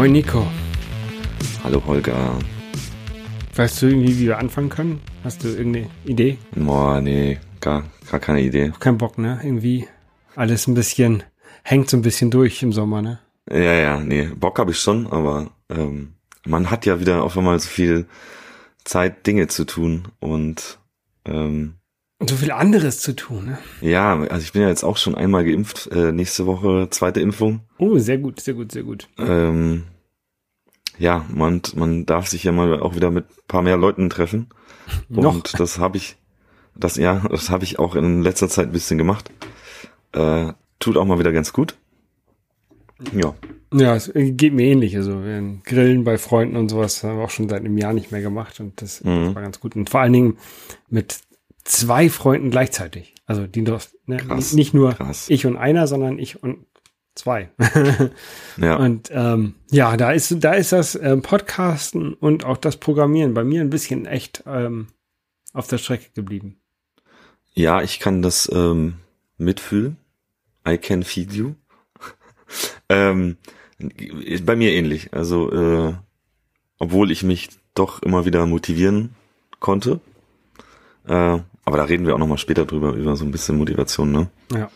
Moin Nico. Hallo Holger. Weißt du irgendwie, wie wir anfangen können? Hast du irgendeine Idee? Boah, nee, gar, gar keine Idee. Kein Bock, ne? Irgendwie alles ein bisschen, hängt so ein bisschen durch im Sommer, ne? Ja, ja, nee, Bock habe ich schon, aber ähm, man hat ja wieder auf einmal so viel Zeit, Dinge zu tun und ähm, Und so viel anderes zu tun, ne? ja, also ich bin ja jetzt auch schon einmal geimpft, äh, nächste Woche zweite Impfung. Oh, sehr gut, sehr gut, sehr gut. Ähm, ja, man, man darf sich ja mal auch wieder mit paar mehr Leuten treffen. Noch. Und das habe ich, das ja, das habe ich auch in letzter Zeit ein bisschen gemacht. Äh, tut auch mal wieder ganz gut. Ja, Ja, es geht mir ähnlich. Also wir Grillen bei Freunden und sowas haben wir auch schon seit einem Jahr nicht mehr gemacht und das, Mhm. das war ganz gut. Und vor allen Dingen mit zwei Freunden gleichzeitig. Also die ne, Krass, nicht nur krass. ich und einer, sondern ich und zwei. ja, Und ähm, ja, da ist da ist das ähm, Podcasten und auch das Programmieren bei mir ein bisschen echt ähm, auf der Strecke geblieben. ja, ich kann das ähm, mitfühlen. I can feed you. ähm, bei mir ähnlich. Also, äh, obwohl ich mich doch immer wieder motivieren konnte. Äh, aber da reden wir auch noch mal später drüber, über so ein bisschen Motivation, ne? Ja.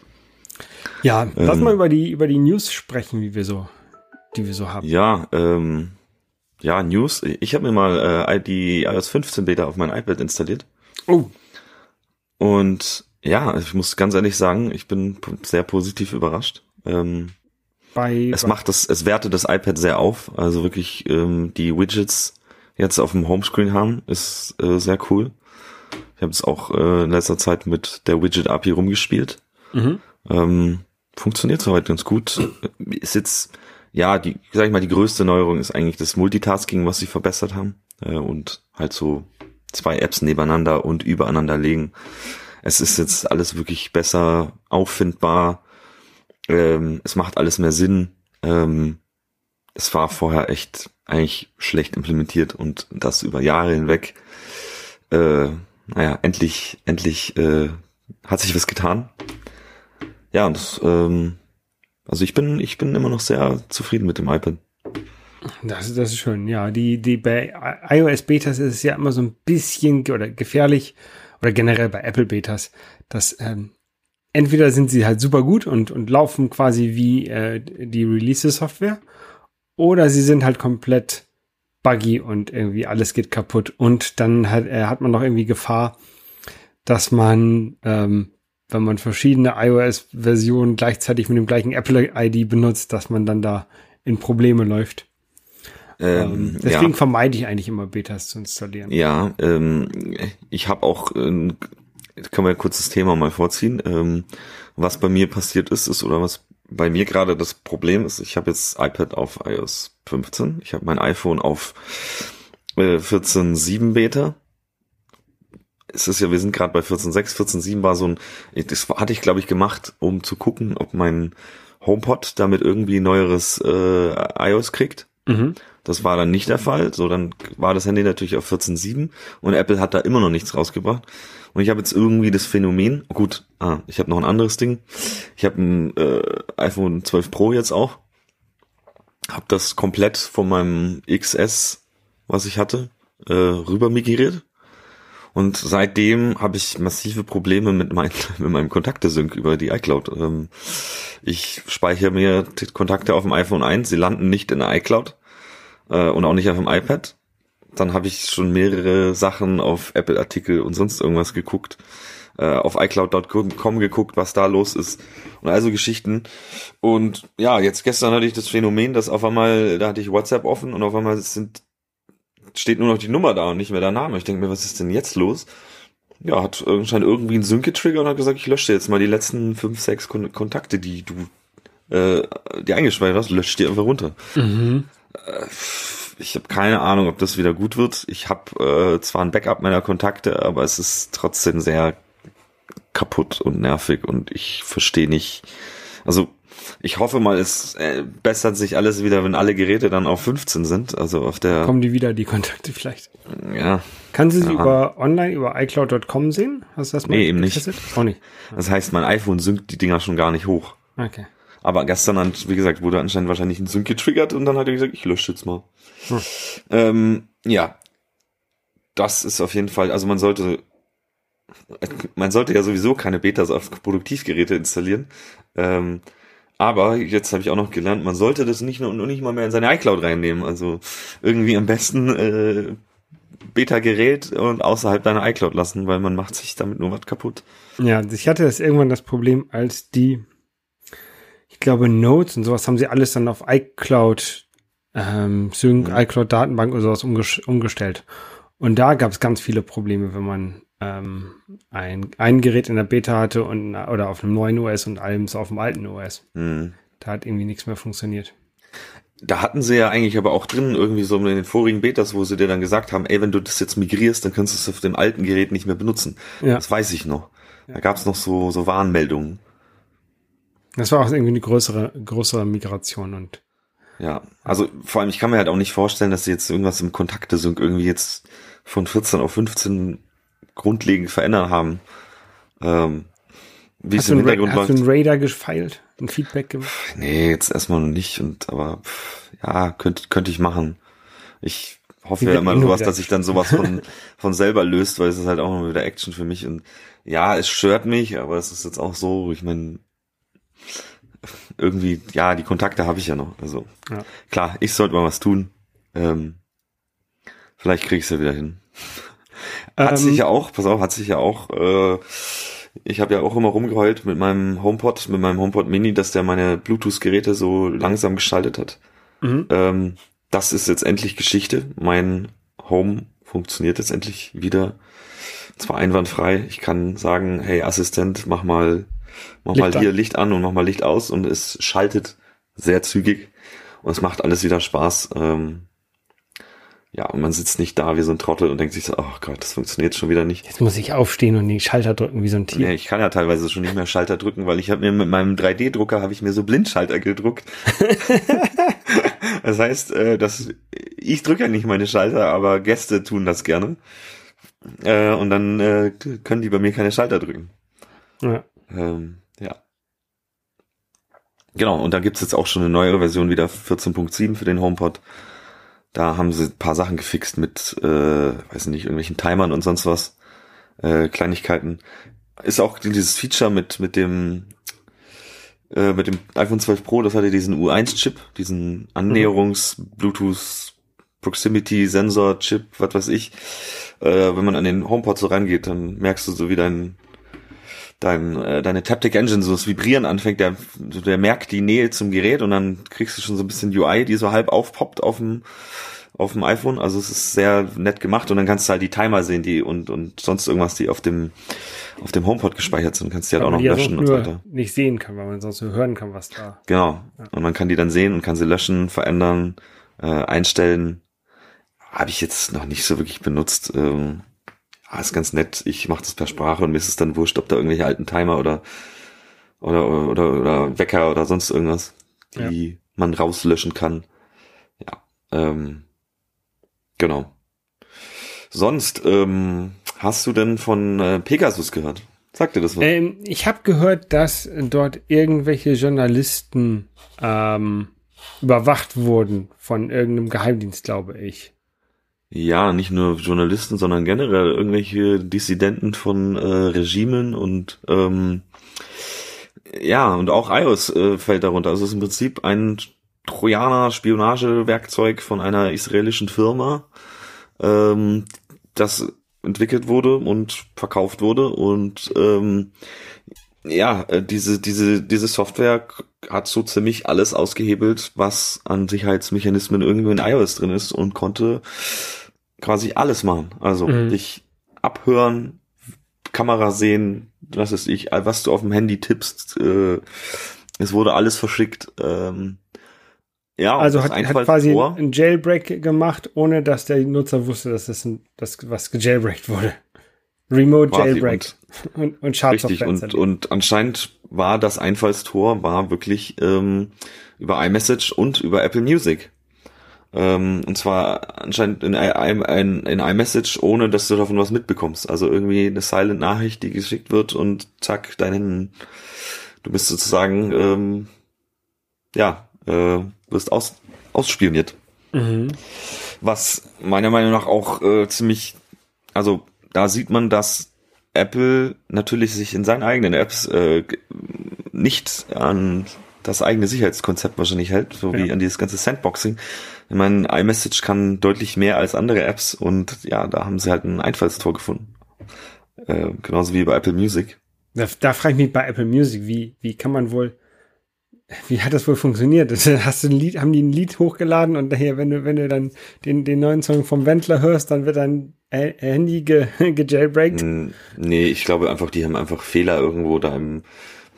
Ja, lass Ähm, mal über die über die News sprechen, wie wir so, die wir so haben. Ja, ähm, ja, News. Ich habe mir mal äh, die iOS 15 Beta auf mein iPad installiert. Oh, Und ja, ich muss ganz ehrlich sagen, ich bin sehr positiv überrascht. Ähm, bei, es bei macht das, es wertet das iPad sehr auf. Also wirklich ähm, die Widgets jetzt auf dem Homescreen haben, ist äh, sehr cool. Ich habe es auch äh, in letzter Zeit mit der Widget API rumgespielt. mhm. Ähm, funktioniert soweit ganz gut. Ist jetzt, ja, die, sag ich mal, die größte Neuerung ist eigentlich das Multitasking, was sie verbessert haben. Äh, und halt so zwei Apps nebeneinander und übereinander legen. Es ist jetzt alles wirklich besser auffindbar. Ähm, es macht alles mehr Sinn. Ähm, es war vorher echt eigentlich schlecht implementiert und das über Jahre hinweg. Äh, naja, endlich, endlich äh, hat sich was getan. Ja, und das, ähm, also ich bin, ich bin immer noch sehr zufrieden mit dem iPad. Das, das ist schön. Ja, die, die bei iOS Betas ist es ja immer so ein bisschen oder gefährlich oder generell bei Apple Betas, dass ähm, entweder sind sie halt super gut und, und laufen quasi wie äh, die Release-Software oder sie sind halt komplett buggy und irgendwie alles geht kaputt und dann hat, äh, hat man noch irgendwie Gefahr, dass man, ähm, wenn man verschiedene iOS-Versionen gleichzeitig mit dem gleichen Apple-ID benutzt, dass man dann da in Probleme läuft. Ähm, Ähm, deswegen ja, vermeide ich eigentlich immer Betas zu installieren. ja ähm, ich habe auch, ähm, können wir ein kurzes Thema mal vorziehen. Ähm, was bei mir passiert ist, ist oder was bei mir gerade das Problem ist, ich habe jetzt iPad auf iOS 15, ich habe mein iPhone auf äh, 14.7 Beta. Es ist ja, wir sind gerade bei 14.6, 14.7 war so ein, das hatte ich glaube ich gemacht, um zu gucken, ob mein HomePod damit irgendwie neueres äh, iOS kriegt. Mhm. Das war dann nicht der Fall. So, dann war das Handy natürlich auf 14.7 und Apple hat da immer noch nichts rausgebracht. Und ich habe jetzt irgendwie das Phänomen, gut, ah, ich habe noch ein anderes Ding. Ich habe ein äh, iPhone 12 Pro jetzt auch. Habe das komplett von meinem XS, was ich hatte, äh, rüber migriert. Und seitdem habe ich massive Probleme mit, mein, mit meinem Kontakte-Sync über die iCloud. Ähm, ich speichere mir Kontakte auf dem iPhone ein, sie landen nicht in der iCloud äh, und auch nicht auf dem iPad. Dann habe ich schon mehrere Sachen auf Apple-Artikel und sonst irgendwas geguckt, äh, auf iCloud.com geguckt, was da los ist und also Geschichten. Und ja, jetzt gestern hatte ich das Phänomen, dass auf einmal, da hatte ich WhatsApp offen und auf einmal sind, steht nur noch die Nummer da und nicht mehr der Name. Ich denke mir, was ist denn jetzt los? Ja, hat anscheinend irgendwie einen Sync getriggert und hat gesagt, ich lösche jetzt mal die letzten fünf, sechs Kon Kontakte, die du äh, die eingespeichert hast, lösche die einfach runter. Mhm. Ich habe keine Ahnung, ob das wieder gut wird. Ich habe äh, zwar ein Backup meiner Kontakte, aber es ist trotzdem sehr kaputt und nervig und ich verstehe nicht. Also ich hoffe mal, es äh, bessert sich alles wieder, wenn alle Geräte dann auf 15 sind. Also auf der, Kommen die wieder, die Kontakte vielleicht? ja, Kannst du sie Ja. über online, über iCloud.com sehen? Hast du das mal Nee, eben nicht. Auch nicht. das heißt, mein iPhone synkt die Dinger schon gar nicht hoch. Okay. Aber gestern, wie gesagt, wurde anscheinend wahrscheinlich ein Sync getriggert und dann hat er gesagt, ich lösche jetzt mal. Hm. Ähm, ja, das ist auf jeden Fall, also man sollte, man sollte ja sowieso keine Betas auf Produktivgeräte installieren. Ähm, aber jetzt habe ich auch noch gelernt, man sollte das nicht nur nicht mal mehr in seine iCloud reinnehmen. Also irgendwie am besten äh, Beta-Gerät und außerhalb deiner iCloud lassen, weil man macht sich damit nur was kaputt. Ja, ich hatte das irgendwann das Problem, als die, ich glaube, Notes und sowas haben sie alles dann auf iCloud, ähm, Sync, mhm. iCloud Datenbank oder sowas umgestellt. Und da gab es ganz viele Probleme, wenn man ähm, ein, ein Gerät in der Beta hatte und oder auf einem neuen OS und allem so auf dem alten OS. Mhm. Da hat irgendwie nichts mehr funktioniert. Da hatten sie ja eigentlich aber auch drin, irgendwie so in den vorigen Betas, wo sie dir dann gesagt haben, ey, wenn du das jetzt migrierst, dann kannst du es auf dem alten Gerät nicht mehr benutzen. Ja. Das weiß ich noch. Da gab es noch so, so Warnmeldungen. Das war auch irgendwie eine größere, größere Migration und. Ja, also vor allem, ich kann mir halt auch nicht vorstellen, dass sie jetzt irgendwas im Kontakte-Sync irgendwie jetzt von 14 auf 15 grundlegend verändern haben. Ähm, wie hast es im Hintergrund läuft. Hast du einen Raider gefeilt? Ein Feedback gemacht? Nee, jetzt erstmal noch nicht. Und aber pff, ja, könnte könnte ich machen. Ich hoffe ja immer sowas, dass sich dann sowas von von selber löst, weil es ist halt auch immer wieder Action für mich. Und ja, es stört mich, aber es ist jetzt auch so, ich meine, irgendwie, ja, die Kontakte habe ich ja noch. Also ja. klar, ich sollte mal was tun. Ähm, vielleicht kriege ich es ja wieder hin. Hat ähm, sich ja auch, pass auf, hat sich ja auch, äh, ich habe ja auch immer rumgeheult mit meinem HomePod, mit meinem HomePod Mini, dass der meine Bluetooth-Geräte so langsam geschaltet hat. Mhm. Ähm, das ist jetzt endlich Geschichte. Mein Home funktioniert jetzt endlich wieder. Zwar einwandfrei. Ich kann sagen, hey Assistent, mach mal, mach Licht mal hier an. Licht an und mach mal Licht aus und es schaltet sehr zügig und es macht alles wieder Spaß. Ähm, ja, und man sitzt nicht da wie so ein Trottel und denkt sich so, oh Gott, das funktioniert schon wieder nicht. Jetzt muss ich aufstehen und den Schalter drücken wie so ein Tier. Nee, ich kann ja teilweise schon nicht mehr Schalter drücken, weil ich habe mir mit meinem 3D-Drucker habe ich mir so Blindschalter gedruckt. das heißt, äh, dass ich drücke ja nicht meine Schalter, aber Gäste tun das gerne. Äh, und dann äh, können die bei mir keine Schalter drücken. Ja. Ähm, ja. Genau, und da gibt's jetzt auch schon eine neuere Version wieder, 14.7 für den HomePod. Da haben sie ein paar Sachen gefixt mit, äh, weiß nicht, irgendwelchen Timern und sonst was. Äh, Kleinigkeiten. Ist auch dieses Feature mit, mit dem, äh, mit dem iPhone 12 Pro, das hatte diesen U1-Chip, diesen Annäherungs-Bluetooth Proximity-Sensor-Chip, was weiß ich. Äh, wenn man an den HomePod so rangeht, dann merkst du so wie dein, dein, äh, deine Taptic Engine so das Vibrieren anfängt, der, der merkt die Nähe zum Gerät und dann kriegst du schon so ein bisschen UI, die so halb aufpoppt auf dem, auf dem iPhone. Also es ist sehr nett gemacht und dann kannst du halt die Timer sehen, die und, und sonst irgendwas, die auf dem, auf dem HomePod gespeichert sind, kannst du halt auch noch löschen und so weiter. Nicht sehen kann, weil man sonst nur hören kann, was da. Genau. Ja. Und man kann die dann sehen und kann sie löschen, verändern, äh, einstellen. Habe ich jetzt noch nicht so wirklich benutzt. Ähm, ah, ist ganz nett, ich mache das per Sprache und mir ist es dann wurscht, ob da irgendwelche alten Timer oder oder oder, oder Wecker oder sonst irgendwas, die ja. man rauslöschen kann. Ja, ähm, genau. Sonst, ähm, hast du denn von äh, Pegasus gehört? Sagt dir das was? Ähm, ich habe gehört, dass dort irgendwelche Journalisten ähm, überwacht wurden von irgendeinem Geheimdienst, glaube ich ja, nicht nur Journalisten, sondern generell irgendwelche Dissidenten von äh, Regimen und ähm, ja, und auch iOS äh, fällt darunter. Also es ist im Prinzip ein Trojaner-Spionagewerkzeug von einer israelischen Firma, ähm, das entwickelt wurde und verkauft wurde und ähm, ja, äh, diese, diese, diese Software hat so ziemlich alles ausgehebelt, was an Sicherheitsmechanismen irgendwo in iOS drin ist und konnte quasi alles machen. Also mhm. dich abhören, Kamera sehen, was ist ich, was du auf dem Handy tippst. Äh, es wurde alles verschickt. Ähm, ja, also hat, hat quasi vor. ein Jailbreak gemacht, ohne dass der Nutzer wusste, dass das ein, dass was gejailbreakt wurde. Remote quasi Jailbreak und, und, und Schadsoftware. Richtig, und, und anscheinend war das Einfallstor war wirklich ähm, über iMessage und über Apple Music. Ähm, und zwar anscheinend in, in, in iMessage, ohne dass du davon was mitbekommst. Also irgendwie eine Silent-Nachricht, die geschickt wird und zack, dein, du bist sozusagen ähm, ja, äh, wirst aus, ausspioniert. Mhm. Was meiner Meinung nach auch äh, ziemlich, also da sieht man, dass Apple natürlich sich in seinen eigenen Apps äh, nicht an das eigene Sicherheitskonzept wahrscheinlich hält, so ja. wie an dieses ganze Sandboxing. Ich meine, iMessage kann deutlich mehr als andere Apps und ja, da haben sie halt ein Einfallstor gefunden. Äh, genauso wie bei Apple Music. Da, da frage ich mich bei Apple Music, wie, wie kann man wohl, wie hat das wohl funktioniert? Hast du ein Lied, haben die ein Lied hochgeladen und daher, wenn du, wenn du dann den, den neuen Song vom Wendler hörst, dann wird dein Handy ge, gejailbreakt? Nee, ich glaube einfach, die haben einfach Fehler irgendwo da im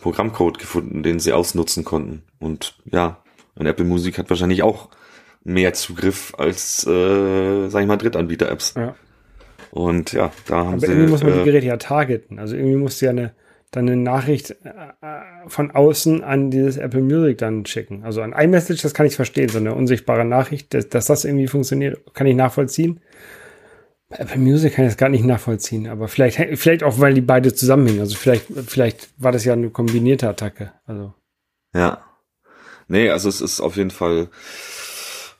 Programmcode gefunden, den sie ausnutzen konnten. Und ja, und Apple Music hat wahrscheinlich auch mehr Zugriff als, äh, sag ich mal, Drittanbieter-Apps. Ja. Und ja, da haben Aber sie. Irgendwie muss man äh, die Geräte ja targeten. Also irgendwie musst du ja eine, dann eine Nachricht äh, von außen an dieses Apple Music dann schicken. Also an iMessage, das kann ich verstehen, so eine unsichtbare Nachricht, dass, dass das irgendwie funktioniert, kann ich nachvollziehen. Bei Apple Music kann ich das gar nicht nachvollziehen, aber vielleicht, vielleicht auch, weil die beide zusammenhängen. Also vielleicht, vielleicht war das ja eine kombinierte Attacke. Also. Ja. Nee, also es ist auf jeden Fall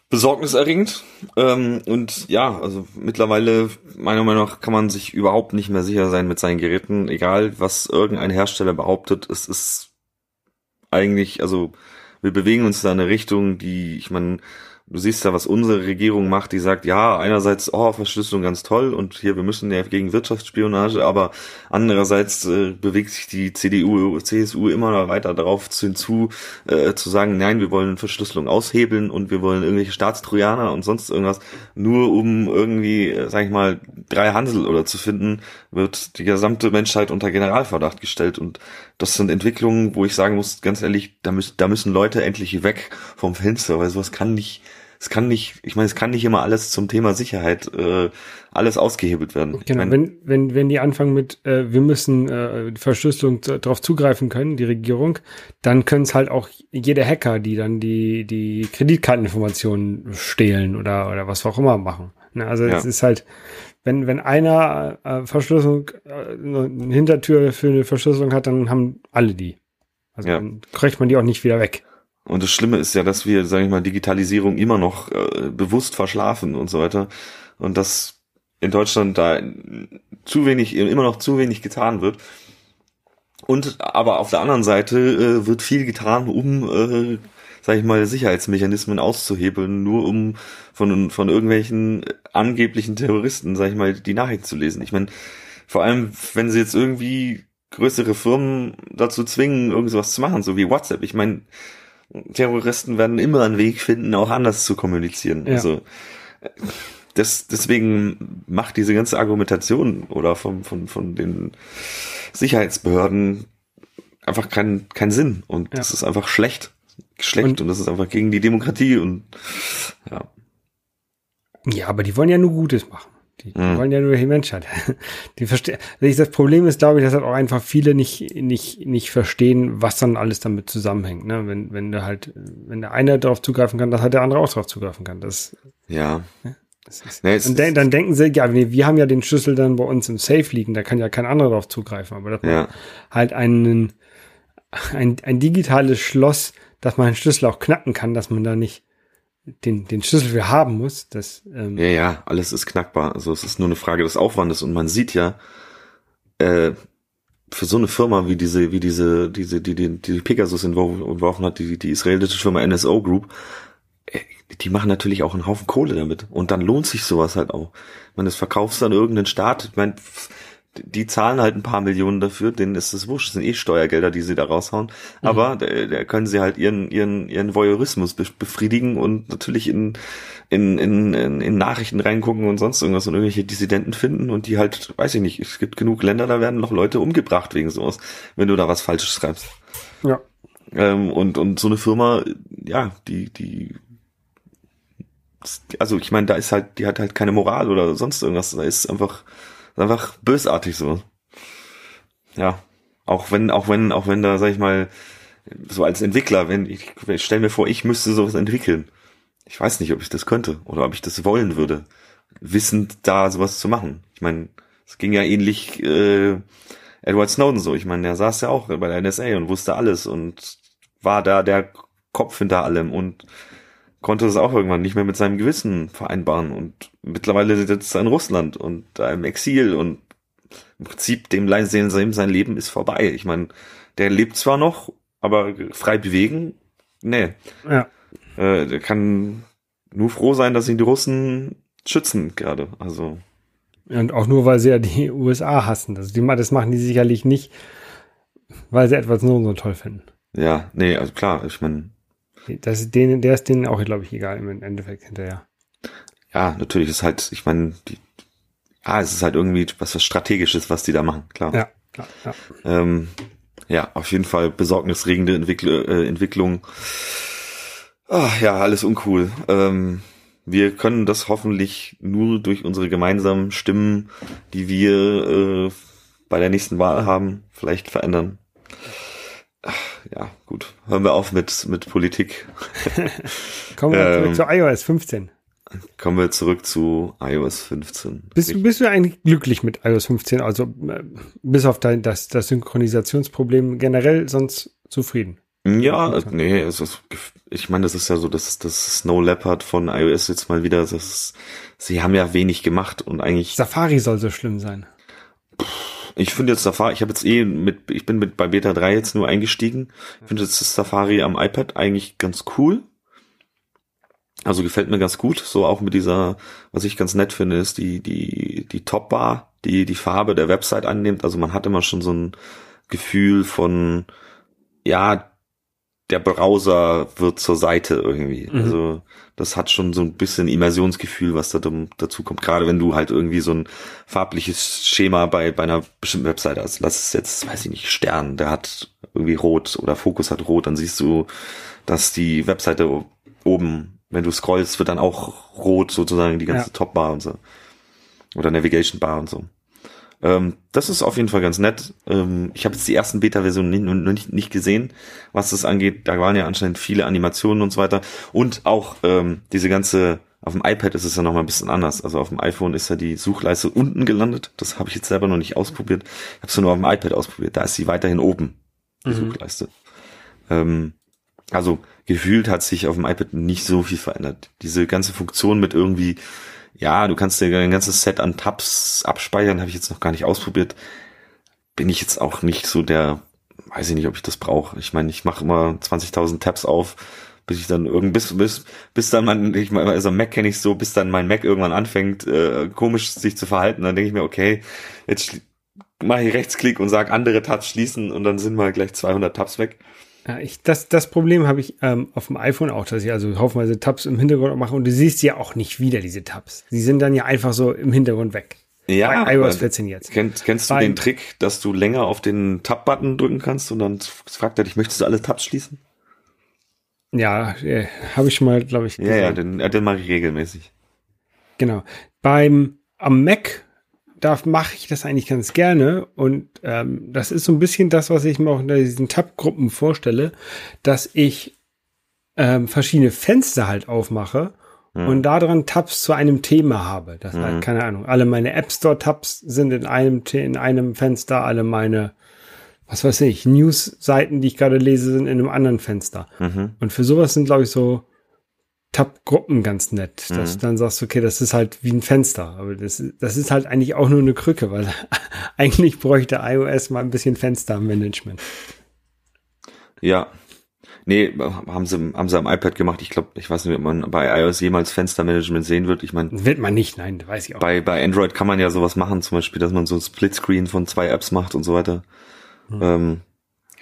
besorgniserregend. Ähm, und ja, also mittlerweile, meiner Meinung nach, kann man sich überhaupt nicht mehr sicher sein mit seinen Geräten. Egal, was irgendein Hersteller behauptet, es ist eigentlich, also wir bewegen uns da in eine Richtung, die, ich meine, du siehst ja, was unsere Regierung macht, die sagt, ja, einerseits, oh, Verschlüsselung ganz toll und hier, wir müssen ja gegen Wirtschaftsspionage, aber andererseits äh, bewegt sich die CDU, CSU immer weiter darauf hinzu, äh, zu sagen, nein, wir wollen Verschlüsselung aushebeln und wir wollen irgendwelche Staatstrojaner und sonst irgendwas, nur um irgendwie, äh, sag ich mal, drei Hansel oder zu finden, wird die gesamte Menschheit unter Generalverdacht gestellt. Und das sind Entwicklungen, wo ich sagen muss, ganz ehrlich, da müssen, da müssen Leute endlich weg vom Fenster, weil sowas kann nicht es kann nicht, ich meine, es kann nicht immer alles zum Thema Sicherheit äh, alles ausgehebelt werden. Genau, ich mein, wenn, wenn, wenn die anfangen mit, äh, wir müssen äh, Verschlüsselung darauf zugreifen können, die Regierung, dann können es halt auch jede Hacker, die dann die, die Kreditkarteninformationen stehlen oder, oder was auch immer machen. Ne? Also es ja. ist halt, wenn, wenn einer äh, Verschlüsselung, äh, eine Hintertür für eine Verschlüsselung hat, dann haben alle die. Also ja. dann kriegt man die auch nicht wieder weg. Und das Schlimme ist ja, dass wir, sage ich mal, Digitalisierung immer noch äh, bewusst verschlafen und so weiter. Und dass in Deutschland da zu wenig, immer noch zu wenig getan wird. Und aber auf der anderen Seite äh, wird viel getan, um, äh, sag ich mal, Sicherheitsmechanismen auszuhebeln, nur um von, von irgendwelchen angeblichen Terroristen, sag ich mal, die Nachrichten zu lesen. Ich meine, vor allem, wenn sie jetzt irgendwie größere Firmen dazu zwingen, irgendwas zu machen, so wie WhatsApp. Ich meine, Terroristen werden immer einen Weg finden, auch anders zu kommunizieren. Ja. Also das, deswegen macht diese ganze Argumentation oder von, von, von den Sicherheitsbehörden einfach keinen keinen Sinn. Und ja. das ist einfach schlecht. Schlecht und, und das ist einfach gegen die Demokratie und ja. Ja, aber die wollen ja nur Gutes machen. Die, mhm. wollen ja nur die Menschheit. Die verstehen. Also das Problem ist, glaube ich, dass halt auch einfach viele nicht, nicht, nicht verstehen, was dann alles damit zusammenhängt. Ne? Wenn, wenn der halt, wenn der eine darauf zugreifen kann, dass halt der andere auch darauf zugreifen kann. Das, ja. Ne? Ist, nee, dann, de dann, denken sie, ja, nee, wir haben ja den Schlüssel dann bei uns im Safe liegen, da kann ja kein anderer darauf zugreifen. Aber dass ja. man halt einen, ein, ein digitales Schloss, dass man einen Schlüssel auch knacken kann, dass man da nicht den, den Schlüssel für haben muss. Das, ähm ja, ja, alles ist knackbar. Also es ist nur eine Frage des Aufwandes und man sieht ja, äh, für so eine Firma wie diese, wie diese, diese, die, die, die Pegasus entworfen hat, die, die israelische Firma NSO Group, äh, die machen natürlich auch einen Haufen Kohle damit. Und dann lohnt sich sowas halt auch. Man, das verkaufst dann irgendeinen Staat. Ich meine, die zahlen halt ein paar Millionen dafür, denen ist es wurscht, das sind eh Steuergelder, die sie da raushauen. Mhm. Aber da, da können sie halt ihren, ihren, ihren Voyeurismus befriedigen und natürlich in, in, in, in Nachrichten reingucken und sonst irgendwas und irgendwelche Dissidenten finden und die halt, weiß ich nicht, es gibt genug Länder, da werden noch Leute umgebracht wegen sowas, wenn du da was Falsches schreibst. Ja. Ähm, und, und so eine Firma, ja, die, die also ich meine, da ist halt, die hat halt keine Moral oder sonst irgendwas. Da ist einfach einfach bösartig so. Ja. Auch wenn, auch wenn, auch wenn da, sag ich mal, so als Entwickler, wenn ich, ich stell mir vor, ich müsste sowas entwickeln. Ich weiß nicht, ob ich das könnte oder ob ich das wollen würde, wissend da sowas zu machen. Ich meine, es ging ja ähnlich äh, Edward Snowden so. Ich meine, der saß ja auch bei der NSA und wusste alles und war da der Kopf hinter allem und konnte es auch irgendwann nicht mehr mit seinem Gewissen vereinbaren und mittlerweile sitzt er in Russland und da im Exil und im Prinzip dem sein, sein Leben ist vorbei. Ich meine, der lebt zwar noch, aber frei bewegen, nee. Ja. Äh, der kann nur froh sein, dass ihn die Russen schützen gerade. Also und auch nur, weil sie ja die USA hassen. Also die, das machen die sicherlich nicht, weil sie etwas nur so toll finden. Ja, nee, also klar, ich meine. Das ist denen, der ist denen auch, glaube ich, egal im Endeffekt hinterher. Ja, natürlich ist halt, ich meine, die, ah, es ist halt irgendwie was Strategisches, was die da machen, klar. Ja, klar, ja. Ähm, ja, auf jeden Fall besorgnisregende Entwickl äh, Entwicklung. Ach, ja, alles uncool. Ähm, wir können das hoffentlich nur durch unsere gemeinsamen Stimmen, die wir äh, bei der nächsten Wahl haben, vielleicht verändern. Ja, gut. Hören wir auf mit, mit Politik. Kommen wir ähm, zurück zu iOS 15. Kommen wir zurück zu iOS 15. Bist, bist du eigentlich glücklich mit iOS 15? Also äh, bis auf dein, das, das Synchronisationsproblem generell sonst zufrieden? Ja, nee, es ist, ich meine, das ist ja so, dass das Snow Leopard von iOS jetzt mal wieder, das sie haben ja wenig gemacht und eigentlich. Safari soll so schlimm sein. Ich finde jetzt Safari, ich habe jetzt eh mit, ich bin mit bei Beta 3 jetzt nur eingestiegen. Ich finde jetzt das Safari am iPad eigentlich ganz cool. Also gefällt mir ganz gut. So auch mit dieser, was ich ganz nett finde, ist die, die, die Top-Bar, die die Farbe der Website annimmt. Also man hat immer schon so ein Gefühl von, ja, der Browser wird zur Seite irgendwie. Mhm. Also das hat schon so ein bisschen Immersionsgefühl, was da dazu kommt. Gerade wenn du halt irgendwie so ein farbliches Schema bei, bei einer bestimmten Webseite hast. Lass es jetzt, weiß ich nicht, Stern, der hat irgendwie rot oder Fokus hat rot, dann siehst du, dass die Webseite oben, wenn du scrollst, wird dann auch rot sozusagen die ganze ja. Topbar und so. Oder Navigation Bar und so. Ähm, das ist auf jeden Fall ganz nett. Ähm, ich habe jetzt die ersten Beta-Versionen noch nicht, nicht gesehen, was das angeht. Da waren ja anscheinend viele Animationen und so weiter. Und auch ähm, diese ganze, auf dem iPad ist es ja nochmal ein bisschen anders. Also auf dem iPhone ist ja die Suchleiste unten gelandet. Das habe ich jetzt selber noch nicht ausprobiert. Ich habe es nur auf dem iPad ausprobiert. Da ist sie weiterhin oben, die mhm. Suchleiste. Ähm, also gefühlt hat sich auf dem iPad nicht so viel verändert. Diese ganze Funktion mit irgendwie ja, du kannst dir ein ganzes Set an Tabs abspeichern, habe ich jetzt noch gar nicht ausprobiert. Bin ich jetzt auch nicht so der, weiß ich nicht, ob ich das brauche. Ich meine, ich mache immer 20.000 Tabs auf, bis ich dann irgend bis bis bis dann mein ich meine also Mac kenne ich so, bis dann mein Mac irgendwann anfängt äh, komisch sich zu verhalten, dann denke ich mir, okay, jetzt mache ich Rechtsklick und sage andere Tabs schließen und dann sind mal gleich 200 Tabs weg. Ja, ich, das, das Problem habe ich ähm, auf dem iPhone auch, dass ich also haufenweise Tabs im Hintergrund mache und du siehst ja auch nicht wieder diese Tabs. Sie sind dann ja einfach so im Hintergrund weg. Ja, Bei iOS 14 jetzt. Kennst, kennst du den Trick, dass du länger auf den Tab-Button drücken kannst und dann fragt er dich, möchtest du alle Tabs schließen? Ja, äh, habe ich schon mal, glaube ich. Gesehen. Ja, ja, den, den mache ich regelmäßig. Genau. Beim am Mac da mache ich das eigentlich ganz gerne. Und ähm, das ist so ein bisschen das, was ich mir auch in diesen Tab-Gruppen vorstelle, dass ich ähm, verschiedene Fenster halt aufmache mhm. und daran Tabs zu einem Thema habe. Das mhm. halt, keine Ahnung, alle meine App Store-Tabs sind in einem, in einem Fenster, alle meine was weiß ich, News-Seiten, die ich gerade lese, sind in einem anderen Fenster. Mhm. Und für sowas sind, glaube ich, so Tab-Gruppen ganz nett, dass mhm. du dann sagst, okay, das ist halt wie ein Fenster, aber das, das ist halt eigentlich auch nur eine Krücke, weil eigentlich bräuchte iOS mal ein bisschen Fenstermanagement. Ja. Nee, haben sie, haben sie am iPad gemacht. Ich glaube, ich weiß nicht, ob man bei iOS jemals Fenstermanagement sehen wird. Ich meine. Wird man nicht, nein, weiß ich auch. Bei, bei Android kann man ja sowas machen, zum Beispiel, dass man so ein Splitscreen von zwei Apps macht und so weiter. Mhm. Ähm,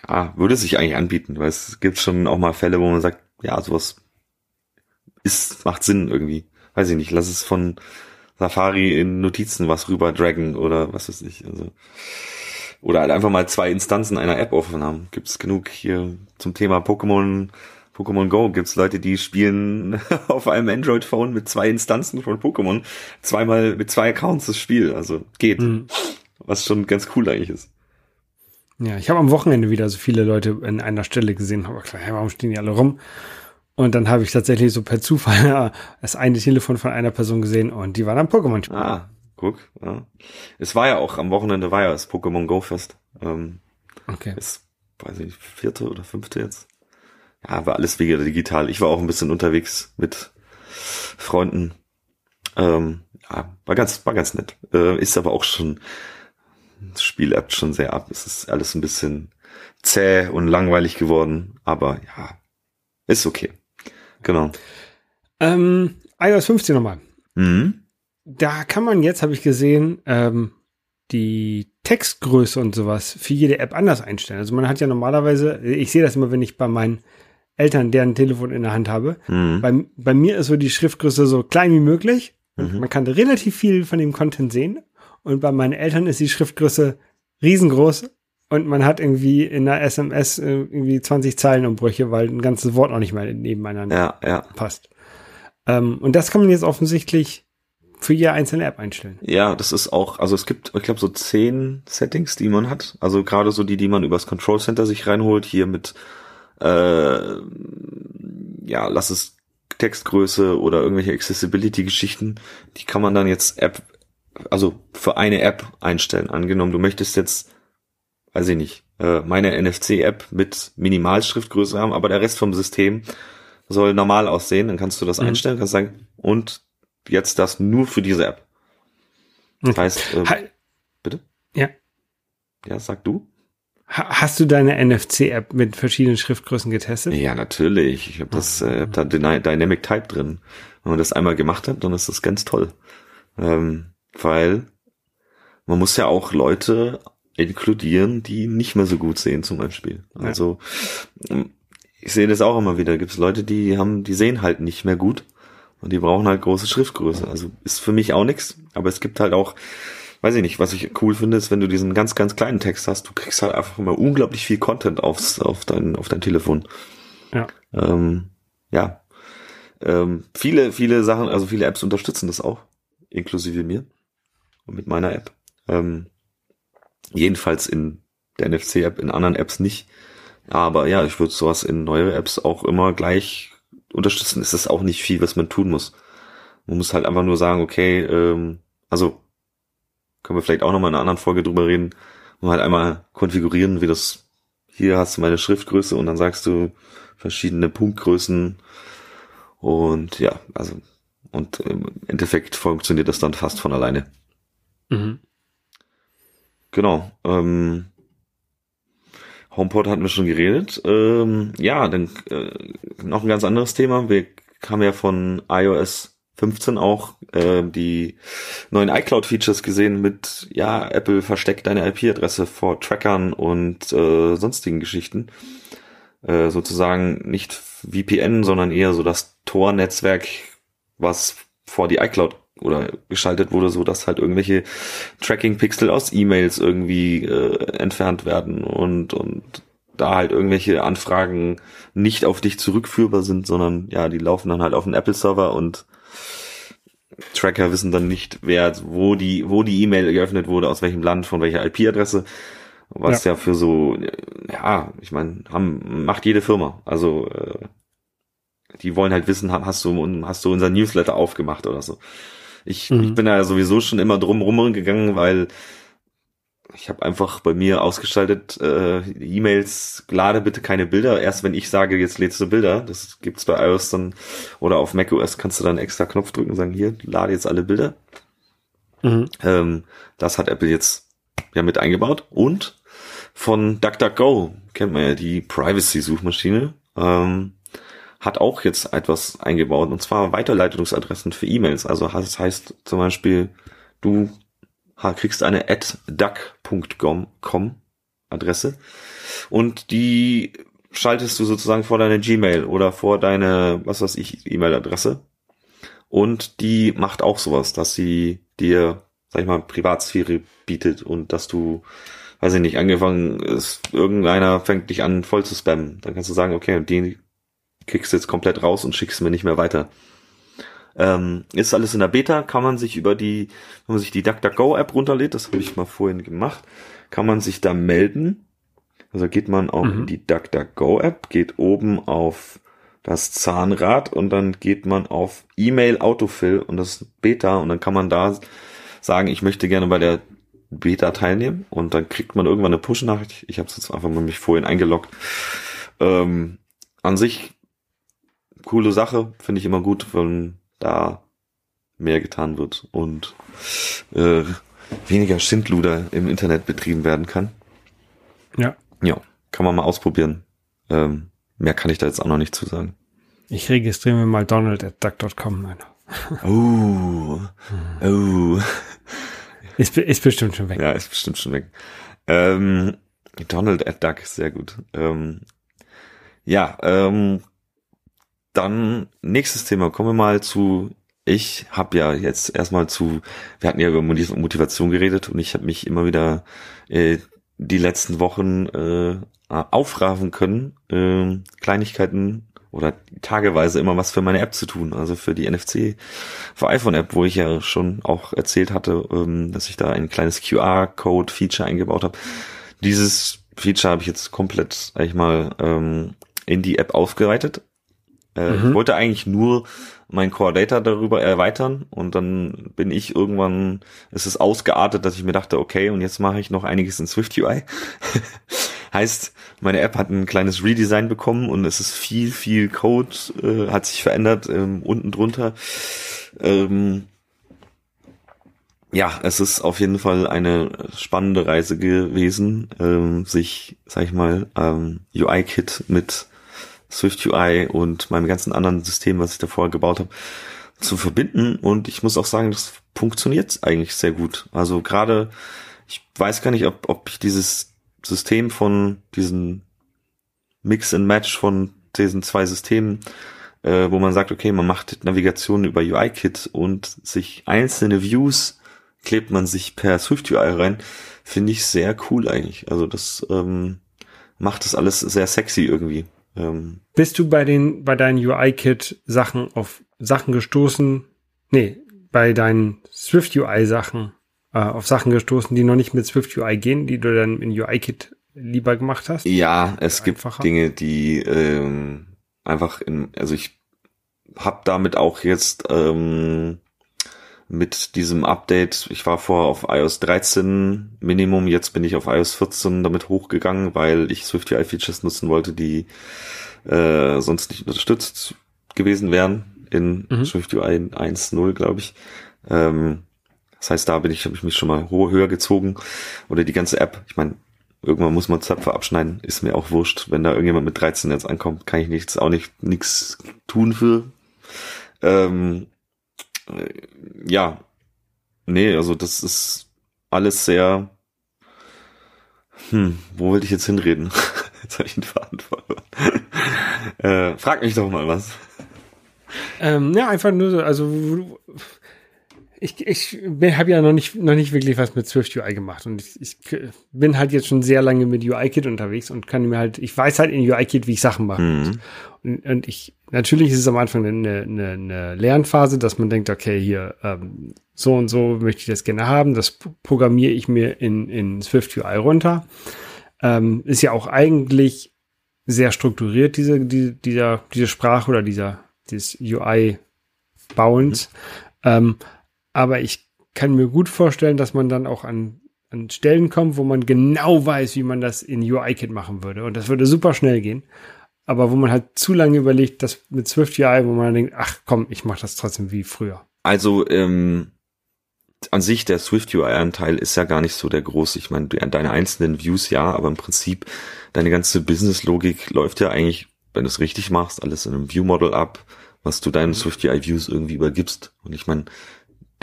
ja, würde sich eigentlich anbieten, weil es gibt schon auch mal Fälle, wo man sagt, ja, sowas ist, macht Sinn irgendwie. Weiß ich nicht, lass es von Safari in Notizen was rüber draggen oder was weiß ich. Also, oder halt einfach mal zwei Instanzen einer App offen haben. Gibt's genug hier zum Thema Pokémon, Pokémon Go. Gibt's Leute, die spielen auf einem Android-Phone mit zwei Instanzen von Pokémon zweimal mit zwei Accounts das Spiel. Also geht. Mhm. Was schon ganz cool eigentlich ist. Ja, ich habe am Wochenende wieder so viele Leute in einer Stelle gesehen, aber klar, warum stehen die alle rum? Und dann habe ich tatsächlich so per Zufall das eine Telefon von einer Person gesehen und die war dann Pokémon. Ah, guck. Ja. Es war ja auch am Wochenende war ja das Pokémon Go Fest. Ähm, okay. Ist, weiß ich, vierte oder fünfte jetzt. ja, war alles wieder digital. Ich war auch ein bisschen unterwegs mit Freunden. Ähm, ja, war ganz, war ganz nett. Äh, ist aber auch schon, das Spiel appt schon sehr ab. Es ist alles ein bisschen zäh und langweilig geworden, aber ja, ist okay. Genau. Ähm, iOS 15 nochmal. Mhm. Da kann man jetzt, habe ich gesehen, ähm, die Textgröße und sowas für jede App anders einstellen. Also man hat ja normalerweise, ich sehe das immer, wenn ich bei meinen Eltern deren Telefon in der Hand habe. Mhm. Bei, bei mir ist so die Schriftgröße so klein wie möglich. Mhm. Man kann relativ viel von dem Content sehen. Und bei meinen Eltern ist die Schriftgröße riesengroß und man hat irgendwie in der SMS äh, irgendwie 20 Zeilenumbrüche, weil ein ganzes Wort noch nicht mal nebeneinander Ja, ja. passt. Ähm, und das kann man jetzt offensichtlich für jede einzelne App einstellen. Ja, das ist auch, also es gibt, ich glaube, so zehn Settings, die man hat. Also gerade so die, die man übers Control Center sich reinholt, hier mit, äh, ja, lass es Textgröße oder irgendwelche Accessibility-Geschichten, die kann man dann jetzt App, also für eine App einstellen. Angenommen, du möchtest jetzt, weiß ich nicht, äh, meine NFC-App mit Minimalschriftgröße haben, aber der Rest vom System soll normal aussehen, dann kannst du das Mhm. einstellen, kannst sagen, und jetzt das nur für diese App. Das heißt, äh, Ha bitte? Ja. Ja, sag du? ha hast du deine NFC-App mit verschiedenen Schriftgrößen getestet? Ja, natürlich. Ich habe das, äh, hab da Dyna- Dynamic Type drin. Wenn man das einmal gemacht hat, dann ist das ganz toll. Ähm, weil man muss ja auch Leute inkludieren, die nicht mehr so gut sehen zum Beispiel. Ja. Also ähm, ich sehe das auch immer wieder. Gibt es Leute, die haben, die sehen halt nicht mehr gut und die brauchen halt große Schriftgröße. Also ist für mich auch nichts, aber es gibt halt auch, weiß ich nicht, was ich cool finde, ist, wenn du diesen ganz, ganz kleinen Text hast, du kriegst halt einfach immer unglaublich viel Content aufs, auf dein, auf dein Telefon. Ja. Ähm, ja. Ähm, viele, viele Sachen, also viele Apps unterstützen das auch, inklusive mir und mit meiner App. Ähm, jedenfalls in der NFC-App, in anderen Apps nicht. Aber ja, ich würde sowas in neue Apps auch immer gleich unterstützen. Es ist auch nicht viel, was man tun muss. Man muss halt einfach nur sagen, okay, ähm, also können wir vielleicht auch nochmal in einer anderen Folge drüber reden, und halt einmal konfigurieren, wie das, hier hast du meine Schriftgröße und dann sagst du verschiedene Punktgrößen und ja, also und im Endeffekt funktioniert das dann fast von alleine. Mhm. Genau. Ähm, HomePod hatten wir schon geredet. Ähm, ja, dann äh, noch ein ganz anderes Thema. Wir haben ja von iOS 15 auch äh, die neuen iCloud-Features gesehen mit, ja, Apple versteckt deine IP-Adresse vor Trackern und äh, sonstigen Geschichten. Äh, sozusagen nicht VPN, sondern eher so das Tor-Netzwerk, was vor die iCloud oder geschaltet wurde, so dass halt irgendwelche Tracking-Pixel aus E-Mails irgendwie äh, entfernt werden und und da halt irgendwelche Anfragen nicht auf dich zurückführbar sind, sondern ja, die laufen dann halt auf den Apple-Server und Tracker wissen dann nicht, wer, wo die, wo die E-Mail geöffnet wurde, aus welchem Land, von welcher IP-Adresse, was ja. für so, ja, ich meine, haben macht jede Firma. Also äh, die wollen halt wissen, hast du, hast du unser Newsletter aufgemacht oder so. Ich, Mhm. ich bin da sowieso schon immer drum rumgegangen, weil ich habe einfach bei mir ausgeschaltet, äh, E-Mails, lade bitte keine Bilder. Erst wenn ich sage, jetzt lädst du Bilder, das gibt's bei iOS dann oder auf macOS kannst du dann einen extra Knopf drücken und sagen, hier, lade jetzt alle Bilder. Mhm. Ähm, das hat Apple jetzt ja mit eingebaut. Und von DuckDuckGo kennt man ja die Privacy-Suchmaschine. Ähm, hat auch jetzt etwas eingebaut und zwar Weiterleitungsadressen für E-Mails. Also das heißt zum Beispiel, du kriegst eine at duck.com Adresse und die schaltest du sozusagen vor deine Gmail oder vor deine, was weiß ich, E-Mail-Adresse und die macht auch sowas, dass sie dir, sag ich mal, Privatsphäre bietet und dass du, weiß ich nicht, angefangen ist, irgendeiner fängt dich an voll zu spammen. Dann kannst du sagen, okay, den du jetzt komplett raus und schickst mir nicht mehr weiter. Ähm, ist alles in der Beta, kann man sich über die, wenn man sich die DuckDuckGo-App runterlädt, das habe ich mal vorhin gemacht, kann man sich da melden. Also geht man auch Mhm. in die DuckDuckGo-App, geht oben auf das Zahnrad und dann geht man auf E-Mail Autofill und das Beta und dann kann man da sagen, ich möchte gerne bei der Beta teilnehmen und dann kriegt man irgendwann eine Push-Nachricht. Ich habe es jetzt einfach mal mich vorhin eingeloggt. Ähm, an sich coole Sache, finde ich immer gut, wenn da mehr getan wird und äh, weniger Schindluder im Internet betrieben werden kann. Ja. Ja, kann man mal ausprobieren. Ähm, mehr kann ich da jetzt auch noch nicht zu sagen. Ich registriere mir mal Donald at duck.com. Oh, oh. Ist, ist bestimmt schon weg. Ja, ist bestimmt schon weg. Ähm, Donald at Duck, sehr gut. Ähm, ja, ähm, dann nächstes Thema. Kommen wir mal zu. Ich habe ja jetzt erstmal zu. Wir hatten ja über Motivation geredet und ich habe mich immer wieder äh, die letzten Wochen äh, aufraffen können, äh, Kleinigkeiten oder tageweise immer was für meine App zu tun, also für die NFC für iPhone App, wo ich ja schon auch erzählt hatte, ähm, dass ich da ein kleines QR-Code Feature eingebaut habe. Dieses Feature habe ich jetzt komplett, sag ich mal, ähm, in die App aufgeweitet. Äh, mhm. Ich wollte eigentlich nur mein Core Data darüber erweitern und dann bin ich irgendwann, es ist ausgeartet, dass ich mir dachte, okay, und jetzt mache ich noch einiges in Swift UI. heißt, meine App hat ein kleines Redesign bekommen und es ist viel, viel Code, äh, hat sich verändert, ähm, unten drunter. Ähm, ja, es ist auf jeden Fall eine spannende Reise gewesen, ähm, sich, sag ich mal, ähm, UI-Kit mit Swift UI und meinem ganzen anderen System, was ich davor gebaut habe, zu verbinden. Und ich muss auch sagen, das funktioniert eigentlich sehr gut. Also gerade, ich weiß gar nicht, ob, ob ich dieses System von diesen Mix and Match von diesen zwei Systemen, äh, wo man sagt, okay, man macht Navigation über UI-Kit und sich einzelne Views klebt man sich per Swift UI rein, finde ich sehr cool eigentlich. Also das ähm, macht das alles sehr sexy irgendwie. Ähm, Bist du bei den, bei deinen UI-Kit Sachen auf Sachen gestoßen? Nee, bei deinen Swift UI Sachen äh, auf Sachen gestoßen, die noch nicht mit Swift UI gehen, die du dann in UI-Kit lieber gemacht hast? Ja, es Einfacher. gibt Dinge, die ähm, einfach in, also ich habe damit auch jetzt ähm, mit diesem Update, ich war vorher auf iOS 13 Minimum, jetzt bin ich auf iOS 14 damit hochgegangen, weil ich Swift UI Features nutzen wollte, die äh, sonst nicht unterstützt gewesen wären in mhm. Swift UI 1.0, glaube ich. Ähm, das heißt, da bin ich, habe ich mich schon mal hohe höher gezogen. Oder die ganze App. Ich meine, irgendwann muss man Zöpfe abschneiden. Ist mir auch wurscht. Wenn da irgendjemand mit 13 jetzt ankommt, kann ich nichts, auch nicht nichts tun für. Ähm, äh, ja, nee, also das ist alles sehr. Hm, wo wollte ich jetzt hinreden? jetzt habe ich einen Faden verloren. äh, frag mich doch mal was. Ähm, ja, einfach nur so, also ich, ich habe ja noch nicht, noch nicht wirklich was mit Swift UI gemacht und ich, ich bin halt jetzt schon sehr lange mit UI-Kit unterwegs und kann mir halt, ich weiß halt in UI-Kit, wie ich Sachen mache. Mhm. Und, und, ich, natürlich ist es am Anfang eine, eine, eine Lernphase, dass man denkt, okay, hier, ähm, so und so möchte ich das gerne haben, das programmiere ich mir in, in Swift UI runter. Ähm, ist ja auch eigentlich sehr strukturiert, diese, die, dieser, diese Sprache oder dieser, dieses UI-Bauens. Mhm. Ähm, aber ich kann mir gut vorstellen, dass man dann auch an, an Stellen kommt, wo man genau weiß, wie man das in UI-Kit machen würde. Und das würde super schnell gehen. Aber wo man halt zu lange überlegt, das mit Swift UI, wo man denkt, ach komm, ich mache das trotzdem wie früher. Also ähm, an sich der Swift UI-Anteil ist ja gar nicht so der groß. Ich meine, deine einzelnen Views ja, aber im Prinzip deine ganze Business-Logik läuft ja eigentlich, wenn du es richtig machst, alles in einem View-Model ab, was du deinen mhm. Swift UI-Views irgendwie übergibst. Und ich meine,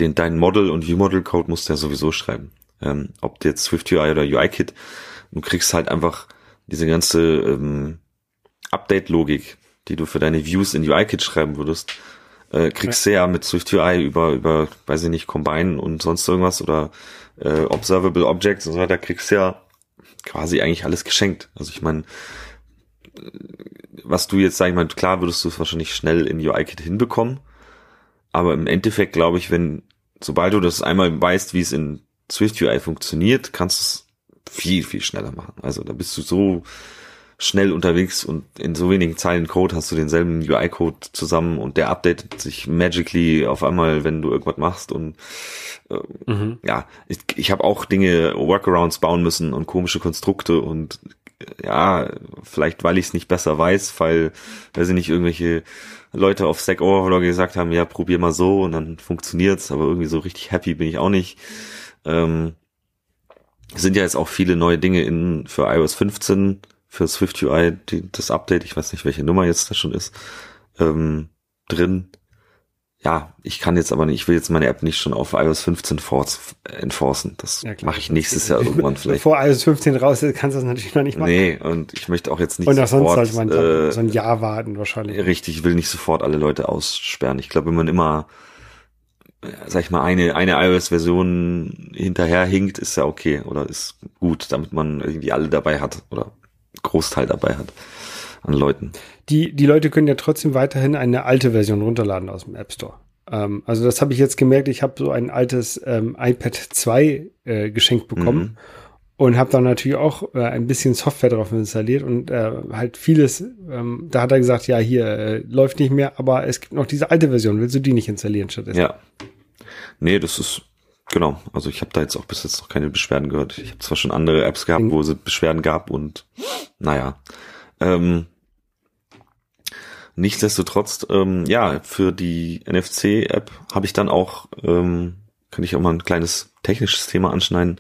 den, dein Model und View-Model-Code musst du ja sowieso schreiben. Ähm, ob jetzt Swift UI oder UI-Kit, du kriegst halt einfach diese ganze ähm, Update-Logik, die du für deine Views in UI-Kit schreiben würdest, äh, kriegst du ja mit Swift UI über, über, weiß ich nicht, Combine und sonst irgendwas oder äh, Observable Objects und so weiter, kriegst du ja quasi eigentlich alles geschenkt. Also ich meine, was du jetzt, sag ich mal, klar würdest du es wahrscheinlich schnell in UI-Kit hinbekommen, aber im Endeffekt glaube ich, wenn, sobald du das einmal weißt, wie es in Swift UI funktioniert, kannst du es viel, viel schneller machen. Also da bist du so schnell unterwegs und in so wenigen Zeilen Code hast du denselben UI-Code zusammen und der updatet sich magically auf einmal, wenn du irgendwas machst und äh, mhm. ja, ich, ich habe auch Dinge, Workarounds bauen müssen und komische Konstrukte und ja, vielleicht weil ich es nicht besser weiß, weil, weil sie nicht irgendwelche Leute auf Stack Overflow gesagt haben, ja, probier mal so und dann funktioniert's, aber irgendwie so richtig happy bin ich auch nicht. Ähm, sind ja jetzt auch viele neue Dinge in für iOS 15, für Swift UI, die, das Update, ich weiß nicht, welche Nummer jetzt das schon ist, ähm, drin ja, ich kann jetzt aber nicht, ich will jetzt meine App nicht schon auf iOS 15 force, enforcen. Das ja, mache ich nächstes Jahr irgendwann vielleicht. Bevor iOS 15 raus ist, kannst du das natürlich noch nicht machen. Nee, und ich möchte auch jetzt nicht und auch sofort, sonst sollte man äh, so ein Jahr warten wahrscheinlich. Richtig, ich will nicht sofort alle Leute aussperren. Ich glaube, wenn man immer, sag ich mal, eine, eine iOS-Version hinterherhinkt, ist ja okay oder ist gut, damit man irgendwie alle dabei hat oder Großteil dabei hat an Leuten. Die, die Leute können ja trotzdem weiterhin eine alte Version runterladen aus dem App Store. Ähm, also das habe ich jetzt gemerkt. Ich habe so ein altes ähm, iPad 2 äh, geschenkt bekommen. Mhm. Und habe dann natürlich auch äh, ein bisschen Software drauf installiert und äh, halt vieles, ähm, da hat er gesagt, ja, hier äh, läuft nicht mehr, aber es gibt noch diese alte Version, willst du die nicht installieren stattdessen? Ja. Nee, das ist, genau, also ich habe da jetzt auch bis jetzt noch keine Beschwerden gehört. Ich habe zwar schon andere Apps gehabt, wo es Beschwerden gab und naja. Ähm, Nichtsdestotrotz, ähm, ja, für die NFC-App habe ich dann auch, ähm, kann ich auch mal ein kleines technisches Thema anschneiden.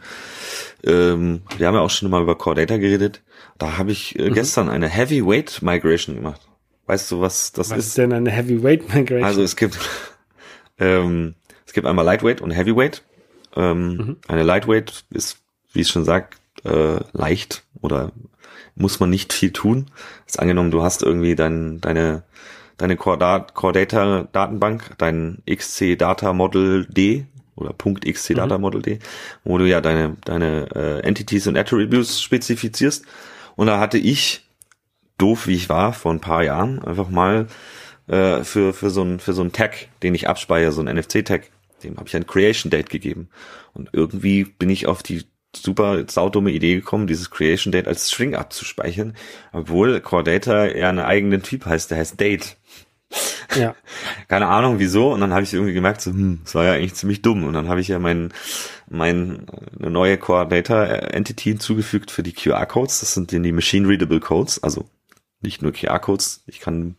Ähm, wir haben ja auch schon mal über Core Data geredet. Da habe ich äh, mhm. gestern eine Heavyweight Migration gemacht. Weißt du, was das was ist? Was ist denn eine Heavyweight Migration? Also es gibt, ähm, es gibt einmal Lightweight und Heavyweight. Ähm, mhm. Eine Lightweight ist, wie es schon sagt, äh, leicht oder muss man nicht viel tun. Jetzt angenommen, du hast irgendwie dein, deine, deine Core, Core Data Datenbank, dein XC Data Model D oder Punkt XC Data mhm. Model D, wo du ja deine, deine äh, Entities und Attributes spezifizierst. Und da hatte ich, doof wie ich war, vor ein paar Jahren, einfach mal äh, für, für so ein, für so ein Tag, den ich abspeichere, so ein NFC-Tag, dem habe ich ein Creation Date gegeben. Und irgendwie bin ich auf die super saudumme Idee gekommen, dieses Creation Date als String abzuspeichern, obwohl Core Data ja einen eigenen Typ heißt, der heißt Date. Ja. Keine Ahnung wieso. Und dann habe ich irgendwie gemerkt, so, hm, das war ja eigentlich ziemlich dumm. Und dann habe ich ja mein, mein eine neue Core Data Entity hinzugefügt für die QR-Codes. Das sind die Machine Readable Codes, also nicht nur QR-Codes. Ich kann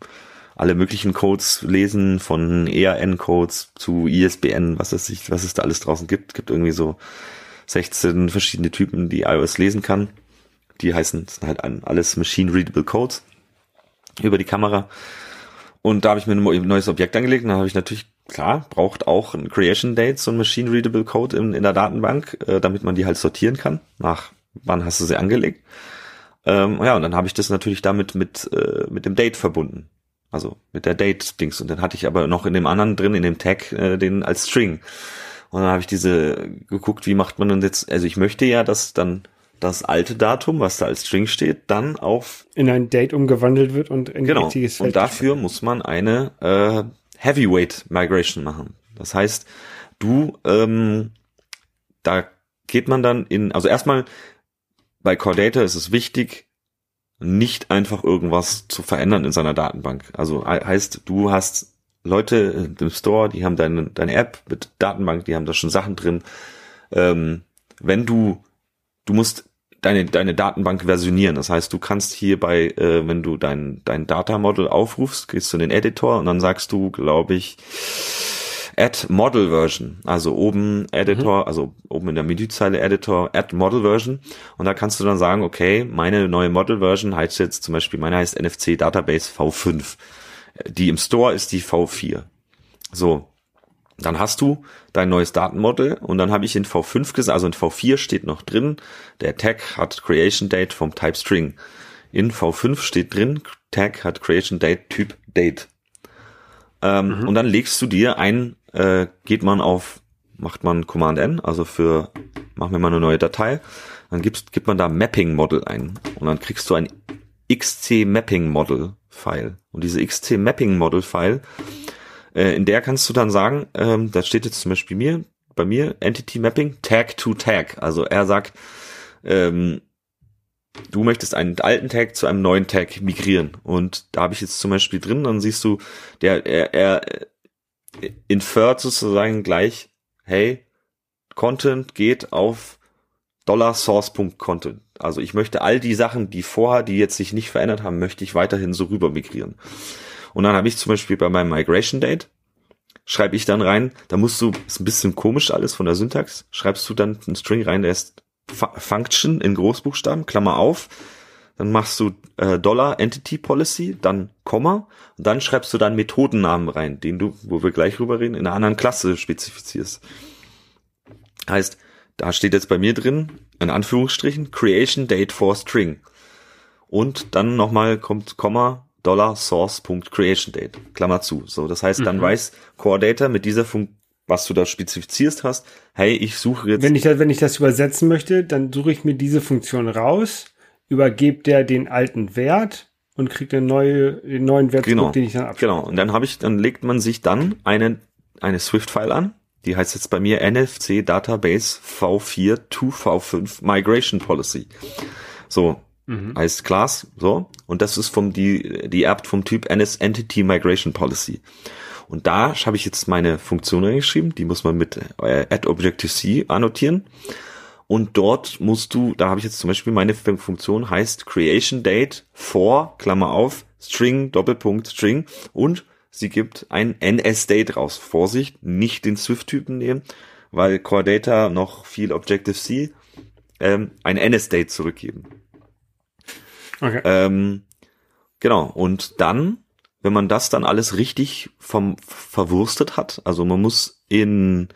alle möglichen Codes lesen, von ERN-Codes zu ISBN, was es sich, was es da alles draußen gibt. Gibt irgendwie so 16 verschiedene Typen, die iOS lesen kann. Die heißen sind halt alles Machine Readable Codes über die Kamera. Und da habe ich mir ein neues Objekt angelegt und da habe ich natürlich, klar, braucht auch ein Creation Date, so ein Machine Readable Code in, in der Datenbank, äh, damit man die halt sortieren kann, nach wann hast du sie angelegt. Ähm, ja, und dann habe ich das natürlich damit mit, äh, mit dem Date verbunden. Also mit der Date-Dings. Und dann hatte ich aber noch in dem anderen drin, in dem Tag, äh, den als String. Und dann habe ich diese geguckt, wie macht man denn jetzt, also ich möchte ja, dass dann das alte Datum, was da als String steht, dann auf in ein Date umgewandelt wird und in genau. richtiges Feld. Und dafür muss man eine äh, Heavyweight Migration machen. Das heißt, du ähm, da geht man dann in, also erstmal bei Core Data ist es wichtig, nicht einfach irgendwas zu verändern in seiner Datenbank. Also heißt, du hast Leute im Store, die haben deine, deine App mit Datenbank, die haben da schon Sachen drin. Ähm, wenn du, du musst deine, deine Datenbank versionieren. Das heißt, du kannst hier bei, äh, wenn du dein, dein Data Model aufrufst, gehst du in den Editor und dann sagst du, glaube ich, Add Model Version. Also oben Editor, mhm. also oben in der Menüzeile Editor, Add Model Version. Und da kannst du dann sagen, okay, meine neue Model Version heißt jetzt zum Beispiel, meine heißt NFC Database V5 die im Store ist die V4. So, dann hast du dein neues Datenmodell und dann habe ich in V5 gesagt, also in V4 steht noch drin, der Tag hat Creation Date vom Type String. In V5 steht drin, Tag hat Creation Date Typ Date. Ähm, mhm. Und dann legst du dir ein, äh, geht man auf, macht man Command N, also für, machen wir mal eine neue Datei, dann gibst, gibt man da Mapping Model ein und dann kriegst du ein XC Mapping Model File. Und diese XC Mapping Model File, äh, in der kannst du dann sagen, ähm, da steht jetzt zum Beispiel mir, bei mir Entity Mapping Tag to Tag. Also er sagt, ähm, du möchtest einen alten Tag zu einem neuen Tag migrieren. Und da habe ich jetzt zum Beispiel drin, dann siehst du, der, er, er infert sozusagen gleich, hey, Content geht auf $source.content. Also ich möchte all die Sachen, die vorher, die jetzt sich nicht verändert haben, möchte ich weiterhin so rüber migrieren. Und dann habe ich zum Beispiel bei meinem Migration Date, schreibe ich dann rein, da musst du, ist ein bisschen komisch alles von der Syntax, schreibst du dann einen String rein, der ist Function in Großbuchstaben, Klammer auf, dann machst du äh, Dollar Entity Policy, dann Komma und dann schreibst du dann Methodennamen rein, den du, wo wir gleich rüber reden, in einer anderen Klasse spezifizierst. Heißt, da steht jetzt bei mir drin, in Anführungsstrichen, Creation Date for String. Und dann nochmal kommt Komma, Dollar Source.creation Date, Klammer zu. So, das heißt, dann mhm. weiß Core Data mit dieser Funktion, was du da spezifizierst hast, hey, ich suche jetzt. Wenn ich das, wenn ich das übersetzen möchte, dann suche ich mir diese Funktion raus, übergebe der den alten Wert und kriegt den, neue, den neuen Wert, genau, den ich dann abschalte. Genau. Und dann habe ich, dann legt man sich dann eine, eine Swift-File an. Die heißt jetzt bei mir NFC Database V4 to V5 Migration Policy. So, mhm. heißt Class, so. Und das ist vom, die, die erbt vom Typ NS Entity Migration Policy. Und da habe ich jetzt meine Funktion reingeschrieben, die muss man mit äh, add Objective-C annotieren. Und dort musst du, da habe ich jetzt zum Beispiel meine Funktion heißt Creation Date for, Klammer auf, String, Doppelpunkt, String und sie gibt ein NS-Date raus. Vorsicht, nicht den Swift-Typen nehmen, weil Core Data noch viel Objective-C ähm, ein NS-Date zurückgeben. Okay. Ähm, genau, und dann, wenn man das dann alles richtig vom verwurstet hat, also man muss in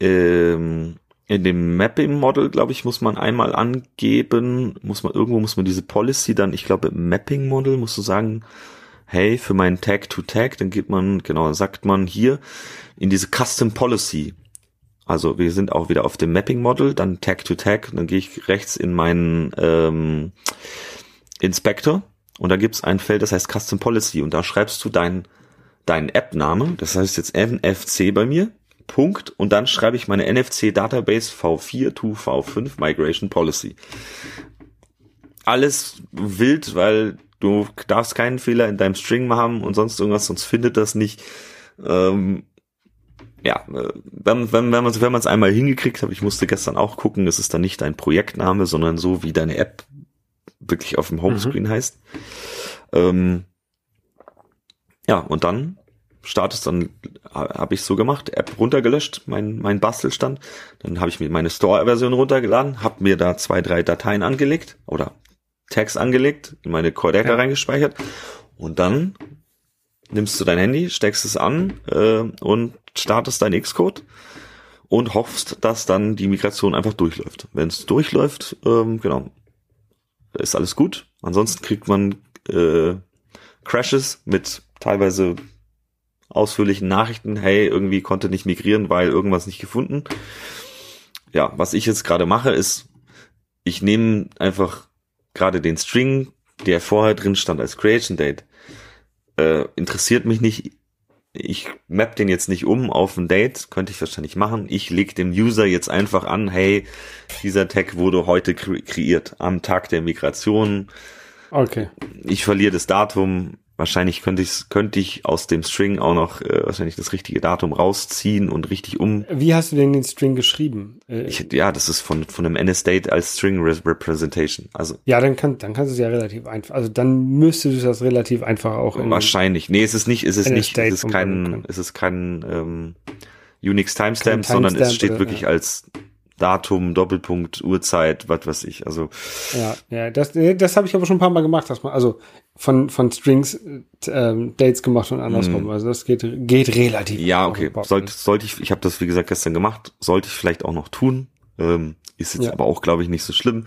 ähm, in dem Mapping Model, glaube ich, muss man einmal angeben, muss man irgendwo muss man diese Policy dann, ich glaube, im Mapping Model musst du sagen, hey, für meinen Tag to Tag, dann geht man, genau, sagt man hier in diese Custom Policy. Also wir sind auch wieder auf dem Mapping Model, dann Tag to Tag, dann gehe ich rechts in meinen ähm, Inspector und da gibt's ein Feld, das heißt Custom Policy und da schreibst du deinen deinen App-Name, das heißt jetzt NFC bei mir Punkt und dann schreibe ich meine NFC Database V4 to V5 Migration Policy. Alles wild, weil du darfst keinen Fehler in deinem String haben und sonst irgendwas, sonst findet das nicht. Ähm, ja, äh, wenn, wenn, wenn man es wenn man's einmal hingekriegt hat, ich musste gestern auch gucken, es ist dann nicht dein Projektname, sondern so wie deine App wirklich auf dem Homescreen mhm. heißt. Ähm, ja, und dann startest, dann habe ich so gemacht, App runtergelöscht, mein, mein Bastelstand. Dann habe ich mir meine Store-Version runtergeladen, habe mir da zwei, drei Dateien angelegt oder Tags angelegt, in meine Cordeka ja. reingespeichert und dann nimmst du dein Handy, steckst es an äh, und startest dein Xcode und hoffst, dass dann die Migration einfach durchläuft. Wenn es durchläuft, ähm, genau, ist alles gut. Ansonsten kriegt man äh, Crashes mit teilweise ausführlichen Nachrichten, hey, irgendwie konnte nicht migrieren, weil irgendwas nicht gefunden. Ja, was ich jetzt gerade mache, ist, ich nehme einfach gerade den String, der vorher drin stand als Creation Date, äh, interessiert mich nicht. Ich map den jetzt nicht um auf ein Date, könnte ich wahrscheinlich machen. Ich leg dem User jetzt einfach an, hey, dieser Tag wurde heute kre kreiert, am Tag der Migration. Okay. Ich verliere das Datum, Wahrscheinlich könnte ich, könnte ich aus dem String auch noch äh, wahrscheinlich das richtige Datum rausziehen und richtig um. Wie hast du denn den String geschrieben? Äh, ich, ja, das ist von, von einem NSDate als String Representation. Also. Ja, dann kann, dann kannst du es ja relativ einfach, also dann müsste du das relativ einfach auch in Wahrscheinlich. Nee, es ist nicht, es ist nicht, es ist kein, es ist kein, ähm, Unix Timestamp, sondern es steht wirklich ja. als Datum, Doppelpunkt, Uhrzeit, was weiß ich. Also ja, ja, das, das habe ich aber schon ein paar Mal gemacht, dass man also von von Strings ähm, Dates gemacht und andersrum. Mm. Also das geht geht relativ. Ja, okay. Sollte sollte ich, ich habe das wie gesagt gestern gemacht, sollte ich vielleicht auch noch tun. Ähm, ist jetzt ja. aber auch, glaube ich, nicht so schlimm,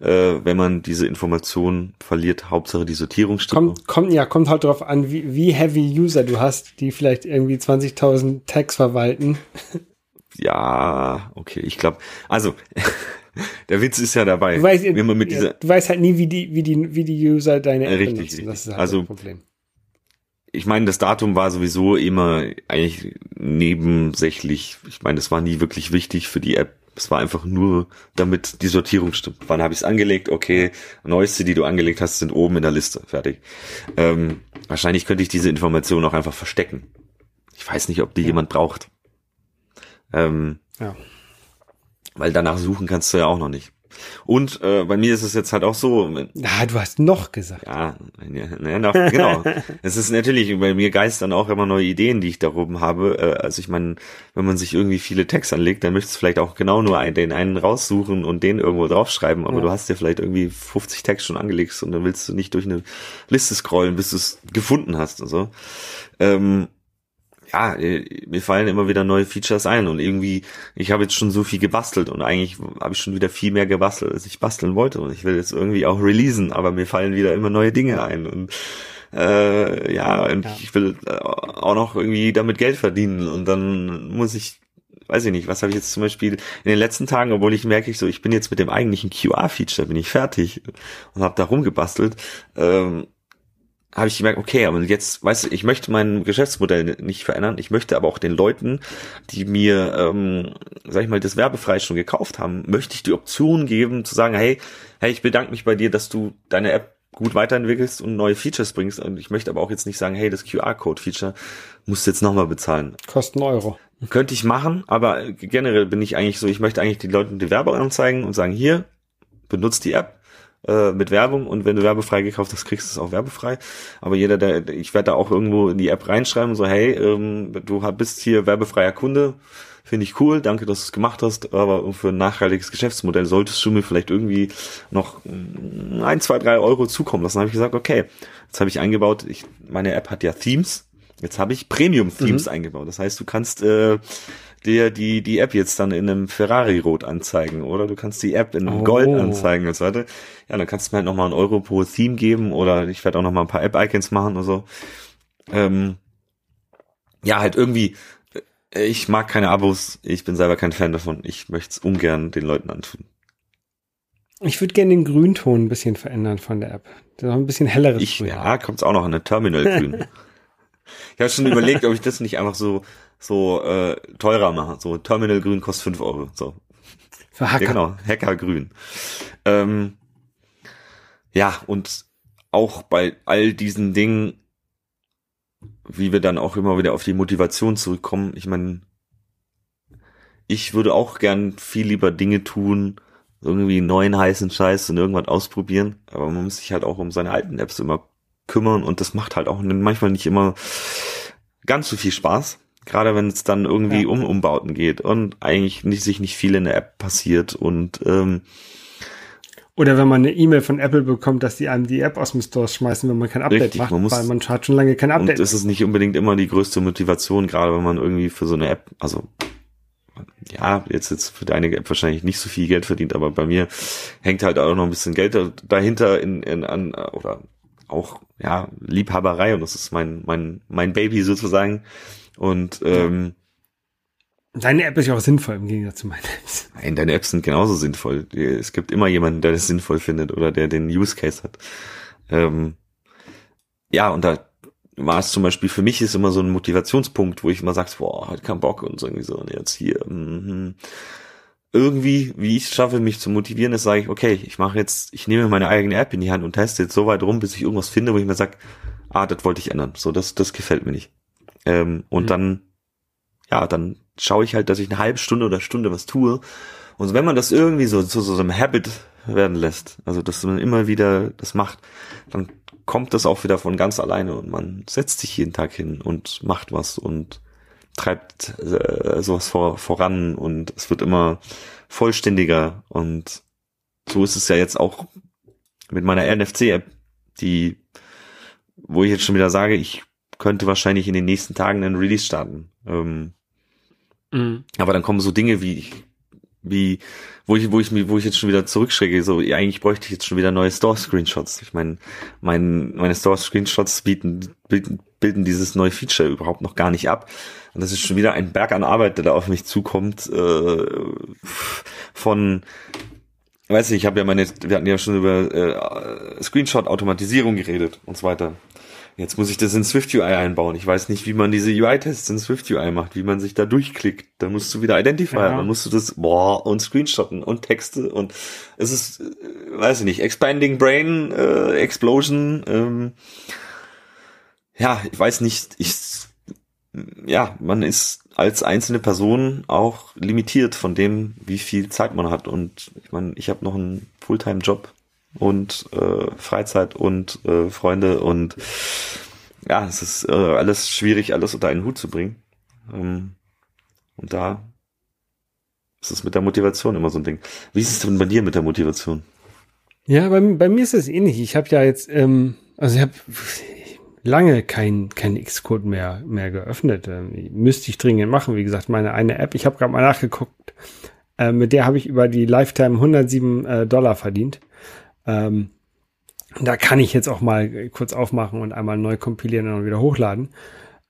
äh, wenn man diese Information verliert. Hauptsache die Sortierung stimmt. Kommt, kommt, ja, kommt halt darauf an, wie, wie heavy User du hast, die vielleicht irgendwie 20.000 Tags verwalten. Ja, okay, ich glaube, also der Witz ist ja dabei. Du weißt, wenn man mit dieser, du weißt halt nie, wie die, wie die, wie die User deine App richtig, benutzen. Das ist halt also, das Problem. Ich meine, das Datum war sowieso immer eigentlich nebensächlich. Ich meine, das war nie wirklich wichtig für die App. Es war einfach nur, damit die Sortierung stimmt. Wann habe ich es angelegt? Okay, neueste, die du angelegt hast, sind oben in der Liste. Fertig. Ähm, wahrscheinlich könnte ich diese Information auch einfach verstecken. Ich weiß nicht, ob die ja. jemand braucht. Ähm, ja. Weil danach suchen kannst du ja auch noch nicht. Und äh, bei mir ist es jetzt halt auch so. Ah, du hast noch gesagt. Ja, ja noch, genau. es ist natürlich bei mir geistern auch immer neue Ideen, die ich da oben habe. Äh, also ich meine, wenn man sich irgendwie viele Texte anlegt, dann möchtest du vielleicht auch genau nur einen, den einen raussuchen und den irgendwo draufschreiben. Aber ja. du hast dir vielleicht irgendwie 50 Texte schon angelegt und dann willst du nicht durch eine Liste scrollen, bis du es gefunden hast und so. Ähm, ja, äh, mir fallen immer wieder neue Features ein und irgendwie, ich habe jetzt schon so viel gebastelt und eigentlich habe ich schon wieder viel mehr gebastelt, als ich basteln wollte und ich will jetzt irgendwie auch releasen, aber mir fallen wieder immer neue Dinge ein und äh, ja, und ja. ich will äh, auch noch irgendwie damit Geld verdienen und dann muss ich weiß ich nicht, was habe ich jetzt zum Beispiel in den letzten Tagen, obwohl ich merke ich so, ich bin jetzt mit dem eigentlichen QR-Feature, bin ich fertig und habe da rumgebastelt. Ähm, habe ich gemerkt, okay, aber jetzt, weißt du, ich möchte mein Geschäftsmodell nicht verändern. Ich möchte aber auch den Leuten, die mir, ähm, sag ich mal, das werbefrei schon gekauft haben, möchte ich die Option geben, zu sagen, hey, hey, ich bedanke mich bei dir, dass du deine App gut weiterentwickelst und neue Features bringst. Und ich möchte aber auch jetzt nicht sagen, hey, das QR-Code-Feature musst du jetzt nochmal bezahlen. Kosten Euro. Könnte ich machen, aber generell bin ich eigentlich so, ich möchte eigentlich die Leuten die Werbung anzeigen und sagen, hier, benutzt die App, äh, mit Werbung und wenn du werbefrei gekauft hast, kriegst du es auch werbefrei. Aber jeder, der, ich werde da auch irgendwo in die App reinschreiben, so hey, ähm, du bist hier werbefreier Kunde, finde ich cool, danke, dass du es gemacht hast, aber für ein nachhaltiges Geschäftsmodell solltest du mir vielleicht irgendwie noch ein, zwei, drei Euro zukommen lassen. Dann habe ich gesagt, okay, jetzt habe ich eingebaut, ich, meine App hat ja Themes, jetzt habe ich Premium-Themes mhm. eingebaut. Das heißt, du kannst äh, dir die, die App jetzt dann in einem Ferrari-Rot anzeigen oder du kannst die App in oh. Gold anzeigen und so weiter. Ja, dann kannst du mir halt nochmal einen Euro pro Theme geben oder ich werde auch nochmal ein paar App-Icons machen oder so. Ähm, ja, halt irgendwie, äh, ich mag keine Abos, ich bin selber kein Fan davon. Ich möchte es ungern den Leuten antun. Ich würde gerne den Grünton ein bisschen verändern von der App. Das ist ein bisschen helleres ich. Ja, kommt auch noch in der Terminal-Grün. ich habe schon überlegt, ob ich das nicht einfach so so äh, teurer machen. So Terminal Grün kostet fünf Euro. So. Für Hacker. Ja, genau, Hacker Grün. Ähm, ja, und auch bei all diesen Dingen, wie wir dann auch immer wieder auf die Motivation zurückkommen, ich meine, ich würde auch gern viel lieber Dinge tun, irgendwie neuen heißen Scheiß und irgendwas ausprobieren, aber man muss sich halt auch um seine alten Apps immer kümmern und das macht halt auch manchmal nicht immer ganz so viel Spaß. Gerade wenn es dann irgendwie ja. um Umbauten geht und eigentlich nicht, sich nicht viel in der App passiert und ähm, oder wenn man eine E-Mail von Apple bekommt, dass die einem die App aus dem Store schmeißen, wenn man kein Update richtig, macht, man muss, weil man hat schon lange kein Update. Und es ist nicht unbedingt immer die größte Motivation, gerade wenn man irgendwie für so eine App, also ja, jetzt jetzt für deine App wahrscheinlich nicht so viel Geld verdient, aber bei mir hängt halt auch noch ein bisschen Geld dahinter in, in an oder auch ja Liebhaberei und das ist mein mein mein Baby sozusagen und ähm, Deine App ist ja auch sinnvoll im Gegensatz zu meiner Apps. Nein, deine Apps sind genauso sinnvoll. Es gibt immer jemanden, der das sinnvoll findet oder der den Use Case hat. Ähm, ja, und da war es zum Beispiel für mich ist immer so ein Motivationspunkt, wo ich immer sag, boah, hat keinen Bock und so irgendwie so und jetzt hier. Mm, irgendwie, wie ich es schaffe, mich zu motivieren, ist, sage ich, okay, ich mache jetzt, ich nehme meine eigene App in die Hand und teste jetzt so weit rum, bis ich irgendwas finde, wo ich mir sag, ah, das wollte ich ändern. So, das, das gefällt mir nicht. Ähm, und mhm. dann, ja, dann schaue ich halt, dass ich eine halbe Stunde oder Stunde was tue. Und wenn man das irgendwie so zu so, so einem Habit werden lässt, also dass man immer wieder das macht, dann kommt das auch wieder von ganz alleine und man setzt sich jeden Tag hin und macht was und treibt äh, sowas vor, voran und es wird immer vollständiger und so ist es ja jetzt auch mit meiner NFC-App, die, wo ich jetzt schon wieder sage, ich könnte wahrscheinlich in den nächsten Tagen einen Release starten. Ähm, mhm. Aber dann kommen so Dinge wie, wie, wo ich, wo ich mir, wo ich jetzt schon wieder zurückschrecke, so, ja, eigentlich bräuchte ich jetzt schon wieder neue Store-Screenshots. Ich meine, mein, meine Store-Screenshots bieten, bilden, bilden dieses neue Feature überhaupt noch gar nicht ab. Und das ist schon wieder ein Berg an Arbeit, der da auf mich zukommt, äh, von, weiß nicht, ich habe ja meine, wir hatten ja schon über äh, Screenshot-Automatisierung geredet und so weiter. Jetzt muss ich das in SwiftUI einbauen. Ich weiß nicht, wie man diese UI-Tests in SwiftUI macht, wie man sich da durchklickt. Da musst du wieder Identifier, ja. dann musst du das, boah, und Screenshotten und Texte und es ist, äh, weiß ich nicht, Expanding Brain äh, Explosion. Ähm, ja, ich weiß nicht, ich, ja, man ist als einzelne Person auch limitiert von dem, wie viel Zeit man hat. Und ich meine, ich habe noch einen Fulltime-Job und äh, Freizeit und äh, Freunde und ja, es ist äh, alles schwierig, alles unter einen Hut zu bringen. Ähm, und da ist es mit der Motivation immer so ein Ding. Wie ist es denn bei dir mit der Motivation? Ja, bei, bei mir ist es ähnlich. Ich habe ja jetzt, ähm, also ich habe lange kein, kein Xcode mehr, mehr geöffnet. Ähm, müsste ich dringend machen. Wie gesagt, meine eine App, ich habe gerade mal nachgeguckt, äh, mit der habe ich über die Lifetime 107 äh, Dollar verdient. Ähm, da kann ich jetzt auch mal kurz aufmachen und einmal neu kompilieren und wieder hochladen.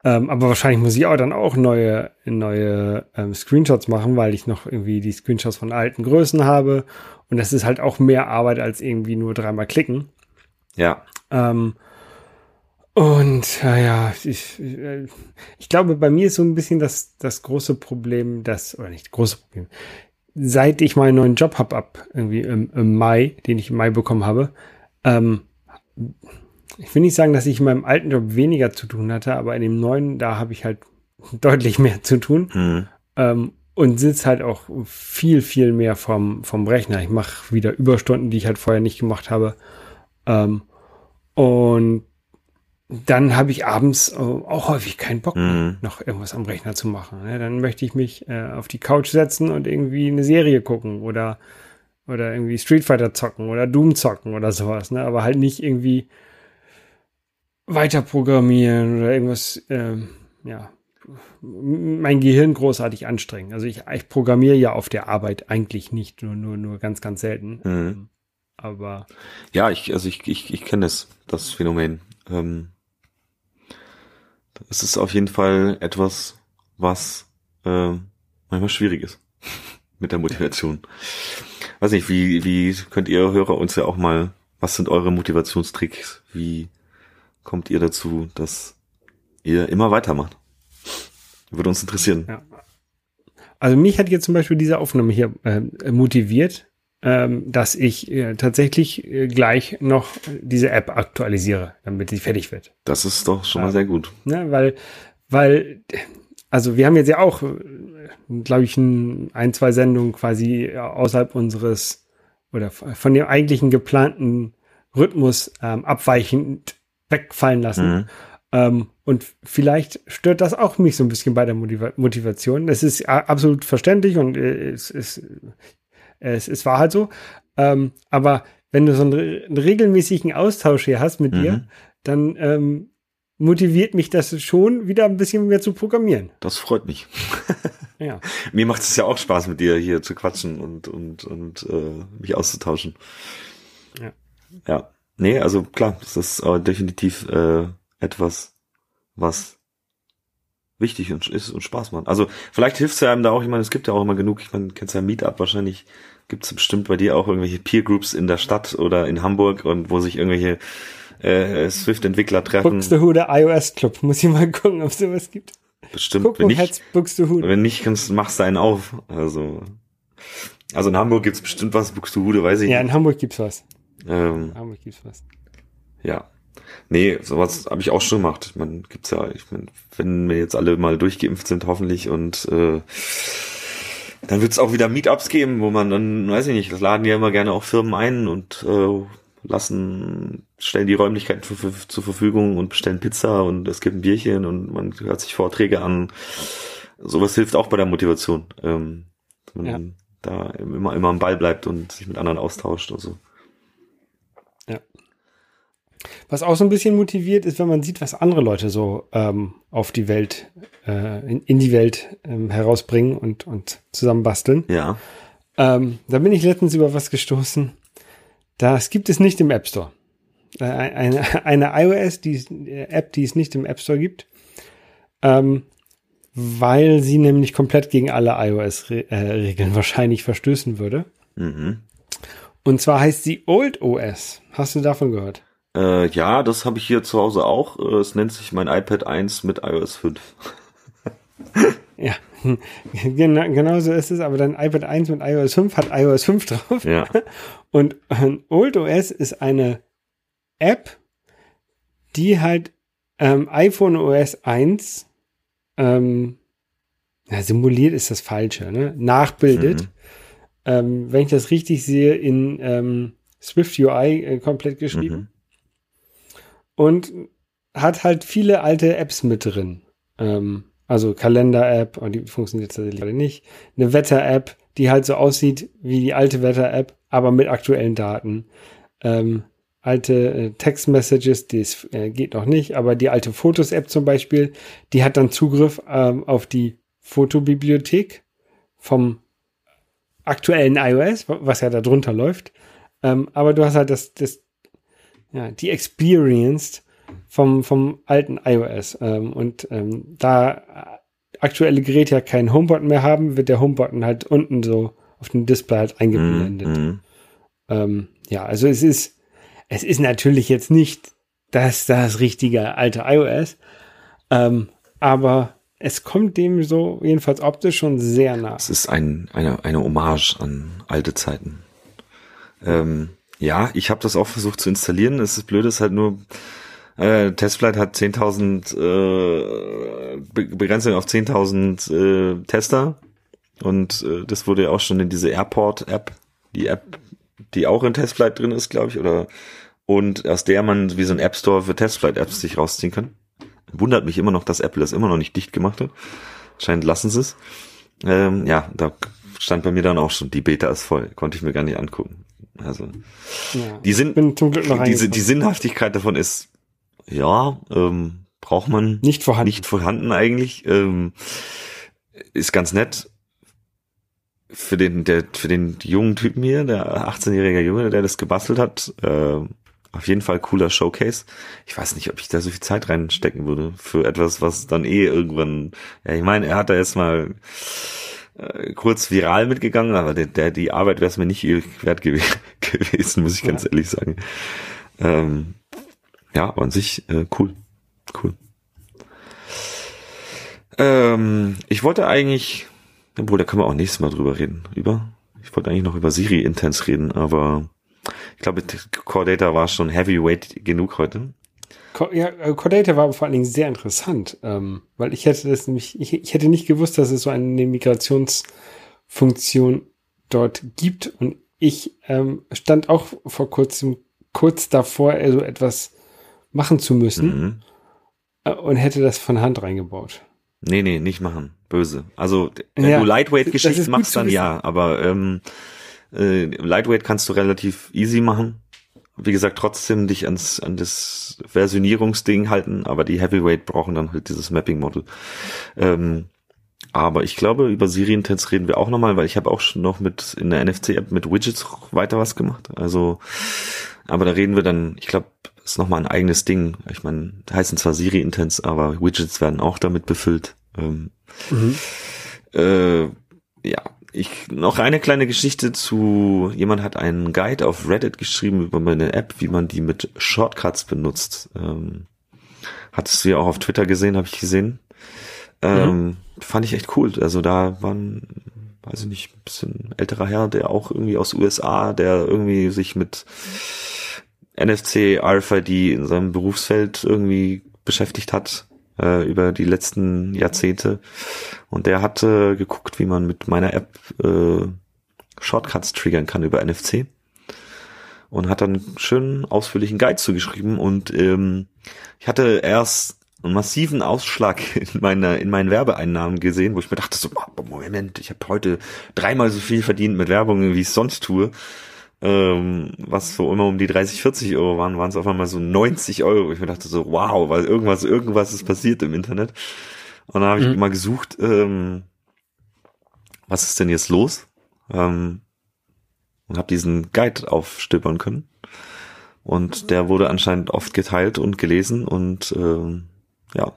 Ähm, aber wahrscheinlich muss ich auch dann auch neue, neue ähm, Screenshots machen, weil ich noch irgendwie die Screenshots von alten Größen habe. Und das ist halt auch mehr Arbeit als irgendwie nur dreimal klicken. Ja. Ähm, und ja, ich, ich glaube, bei mir ist so ein bisschen das, das große Problem, das, oder nicht große Problem, seit ich meinen neuen Job habe, ab irgendwie im, im Mai, den ich im Mai bekommen habe, ähm, ich will nicht sagen, dass ich in meinem alten Job weniger zu tun hatte, aber in dem neuen, da habe ich halt deutlich mehr zu tun. Mhm. Ähm, und sitze halt auch viel, viel mehr vom, vom Rechner. Ich mache wieder Überstunden, die ich halt vorher nicht gemacht habe. Ähm, und dann habe ich abends äh, auch häufig keinen Bock, Mhm. noch irgendwas am Rechner zu machen. Ne? Dann möchte ich mich äh, auf die Couch setzen und irgendwie eine Serie gucken oder, oder irgendwie Street Fighter zocken oder Doom zocken oder sowas. Ne? Aber halt nicht irgendwie weiter programmieren oder irgendwas, ähm, ja, mein Gehirn großartig anstrengen. Also ich, ich programmiere ja auf der Arbeit eigentlich nicht, nur, nur, nur ganz, ganz selten. Mhm. Aber Ja, ich, also ich, ich, ich kenne das, das Phänomen. Ähm, es ist auf jeden Fall etwas, was äh, manchmal schwierig ist mit der Motivation. Weiß nicht, wie, wie könnt ihr Hörer uns ja auch mal, was sind eure Motivationstricks? Wie kommt ihr dazu, dass ihr immer weitermacht? Würde uns interessieren. Ja. Also mich hat jetzt zum Beispiel diese Aufnahme hier äh, motiviert, ähm, dass ich äh, tatsächlich äh, gleich noch diese App aktualisiere, damit sie fertig wird. Das ist doch schon mal sehr gut. Ne? Weil, weil, also wir haben jetzt ja auch, glaube ich, ein, ein, zwei Sendungen quasi außerhalb unseres oder von dem eigentlichen geplanten Rhythmus ähm, abweichend wegfallen lassen. Mhm. Ähm, und vielleicht stört das auch mich so ein bisschen bei der Motiva Motivation. Das ist a- absolut verständlich und äh, es ist, es, es war halt so. Ähm, aber wenn du so einen, einen regelmäßigen Austausch hier hast mit Mhm. dir, dann ähm, motiviert mich das schon wieder ein bisschen mehr zu programmieren. Das freut mich. Ja. Mir macht es ja auch Spaß, mit dir hier zu quatschen und, und, und äh, mich auszutauschen. Ja. Ja. Nee, also klar, das ist äh, definitiv äh, etwas, was wichtig und, ist und Spaß macht. Also vielleicht hilft es ja einem da auch, ich meine, es gibt ja auch immer genug, ich meine, kennst ja Meetup wahrscheinlich, gibt es bestimmt bei dir auch irgendwelche Peer Groups in der Stadt oder in Hamburg und wo sich irgendwelche äh, Swift-Entwickler treffen. Buxtehude iOS Club. Muss ich mal gucken, ob es sowas gibt. Bestimmt, Guck wenn nicht, Buxtehude. wenn nicht, kannst, machst du einen auf. Also, also in Hamburg gibt's bestimmt was, Buxtehude, weiß ich Ja, nicht. in Hamburg gibt's was. Ähm, In Hamburg gibt's was. ja. Nee, sowas habe ich auch schon gemacht. Ich meine, gibt's ja, ich meine, wenn wir jetzt alle mal durchgeimpft sind, hoffentlich, und äh, dann wird's auch wieder Meetups geben, wo man dann, weiß ich nicht, das laden ja immer gerne auch Firmen ein und äh, lassen, stellen die Räumlichkeiten für, für, zur Verfügung und bestellen Pizza und es gibt ein Bierchen und man hört sich Vorträge an. Sowas hilft auch bei der Motivation. Ähm, dass man Ja. da immer, immer am Ball bleibt und sich mit anderen austauscht und so. Was auch so ein bisschen motiviert ist, wenn man sieht, was andere Leute so ähm, auf die Welt, äh, in, in die Welt ähm, herausbringen und, und zusammenbasteln. Ja. Ähm, da bin ich letztens über was gestoßen. Das gibt es nicht im App Store. Äh, eine, eine iOS, die äh, App, die es nicht im App Store gibt, ähm, weil sie nämlich komplett gegen alle iOS-Regeln wahrscheinlich verstößen würde. Mhm. Und zwar heißt sie Old OS. Hast du davon gehört? Äh, ja, das habe ich hier zu Hause auch. Äh, Es nennt sich mein iPad 1 mit iOS 5. Ja, genau, genau so ist es, aber dein iPad 1 mit iOS 5 hat iOS 5 drauf. Ja. Und ähm, Old OS ist eine App, die halt ähm, iPhone OS 1 ähm, na, simuliert ist das Falsche, ne? Nachbildet. Mhm. Ähm, wenn ich das richtig sehe, in ähm, Swift UI äh, komplett geschrieben. Und hat halt viele alte Apps mit drin. Ähm, also Kalender-App, und die funktioniert tatsächlich gerade nicht. Eine Wetter-App, die halt so aussieht wie die alte Wetter-App, aber mit aktuellen Daten. Ähm, alte äh, Text-Messages, das äh, geht noch nicht, aber die alte Fotos-App zum Beispiel, die hat dann Zugriff ähm, auf die Fotobibliothek vom aktuellen iOS, was ja da drunter läuft. Ähm, aber du hast halt das, das, ja, die Experience vom, vom alten iOS. Ähm, und ähm, da aktuelle Geräte ja keinen Homebutton mehr haben, wird der Homebutton halt unten so auf dem Display halt eingeblendet. Mhm. Ähm, ja, also es ist, es ist natürlich jetzt nicht das, das richtige alte iOS, ähm, aber es kommt dem so jedenfalls optisch schon sehr nah. Es ist ein, eine, eine Hommage an alte Zeiten. Ähm, ja, ich habe das auch versucht zu installieren. Es ist blöd, es ist halt nur äh, Testflight hat 10.000 äh, Be Begrenzung auf 10.000 äh, Tester und äh, das wurde ja auch schon in diese Airport-App, die App, die auch in Testflight drin ist, glaube ich, oder und aus der man wie so ein App Store für Testflight-Apps sich rausziehen kann. Wundert mich immer noch, dass Apple das immer noch nicht dicht gemacht hat. Scheint lassen sie es. Ähm, ja, da stand bei mir dann auch schon, die Beta ist voll, konnte ich mir gar nicht angucken. Also Ja. die sind diese, die Sinnhaftigkeit davon ist, ja, ähm, braucht man nicht vorhanden. nicht vorhanden eigentlich. Ähm, ist ganz nett für den, der, für den jungen Typen hier, der 18-jährige Junge, der das gebastelt hat. Äh, auf jeden Fall cooler Showcase. Ich weiß nicht, ob ich da so viel Zeit reinstecken würde für etwas, was dann eh irgendwann. Ja, ich meine, er hat da jetzt mal äh, kurz viral mitgegangen, aber der, der die Arbeit wäre es mir nicht wert gew gewesen, muss ich ganz Ja. ehrlich sagen. Ähm, ja, aber an sich äh, cool, cool. Ähm, ich wollte eigentlich, obwohl da können wir auch nächstes Mal drüber reden. Über, ich wollte eigentlich noch über Siri Intense reden, aber ich glaube, Core Data war schon Heavyweight genug heute. Ja, äh, Cordata war vor allen Dingen sehr interessant, ähm, weil ich hätte das nämlich, ich, ich hätte nicht gewusst, dass es so eine Migrationsfunktion dort gibt und ich ähm, stand auch vor kurzem kurz davor, äh, so etwas machen zu müssen Mhm. äh, und hätte das von Hand reingebaut. Nee, nee, nicht machen. Böse. Also, wenn Ja, du Lightweight-Geschichten machst, dann ja. Aber ähm, äh, Lightweight kannst du relativ easy machen. Wie gesagt, trotzdem dich ans an das Versionierungsding halten, aber die Heavyweight brauchen dann halt dieses Mapping-Model. Ähm, aber ich glaube, über Siri Intense reden wir auch nochmal, weil ich habe auch schon noch mit in der NFC-App mit Widgets weiter was gemacht. Also, aber da reden wir dann, ich glaube, ist nochmal ein eigenes Ding. Ich meine, heißen zwar Siri Intense, aber Widgets werden auch damit befüllt. Ähm, äh, ja, ich noch eine kleine Geschichte zu jemand hat einen Guide auf Reddit geschrieben über meine App, wie man die mit Shortcuts benutzt. Ähm, hattest du ja auch auf Twitter gesehen, habe ich gesehen. Ähm, Fand ich echt cool. Also da waren, weiß ich nicht, ein bisschen älterer Herr, der auch irgendwie aus USA, der irgendwie sich mit NFC, RFID in seinem Berufsfeld irgendwie beschäftigt hat äh, über die letzten Jahrzehnte. Und der hatte geguckt, wie man mit meiner App äh, Shortcuts triggern kann über NFC. Und hat dann einen schönen ausführlichen Guide zugeschrieben. Und ähm, ich hatte erst einen massiven Ausschlag in meiner in meinen Werbeeinnahmen gesehen, wo ich mir dachte so, Moment, ich habe heute dreimal so viel verdient mit Werbung, wie ich sonst tue. Ähm, was so immer um die 30, 40 Euro waren, waren es auf einmal so 90 Euro. Ich mir dachte so, wow, weil irgendwas, irgendwas ist passiert im Internet. Und dann habe ich Mhm. mal gesucht, ähm, was ist denn jetzt los? Ähm, und habe diesen Guide aufstöbern können. Und der wurde anscheinend oft geteilt und gelesen und ähm, ja,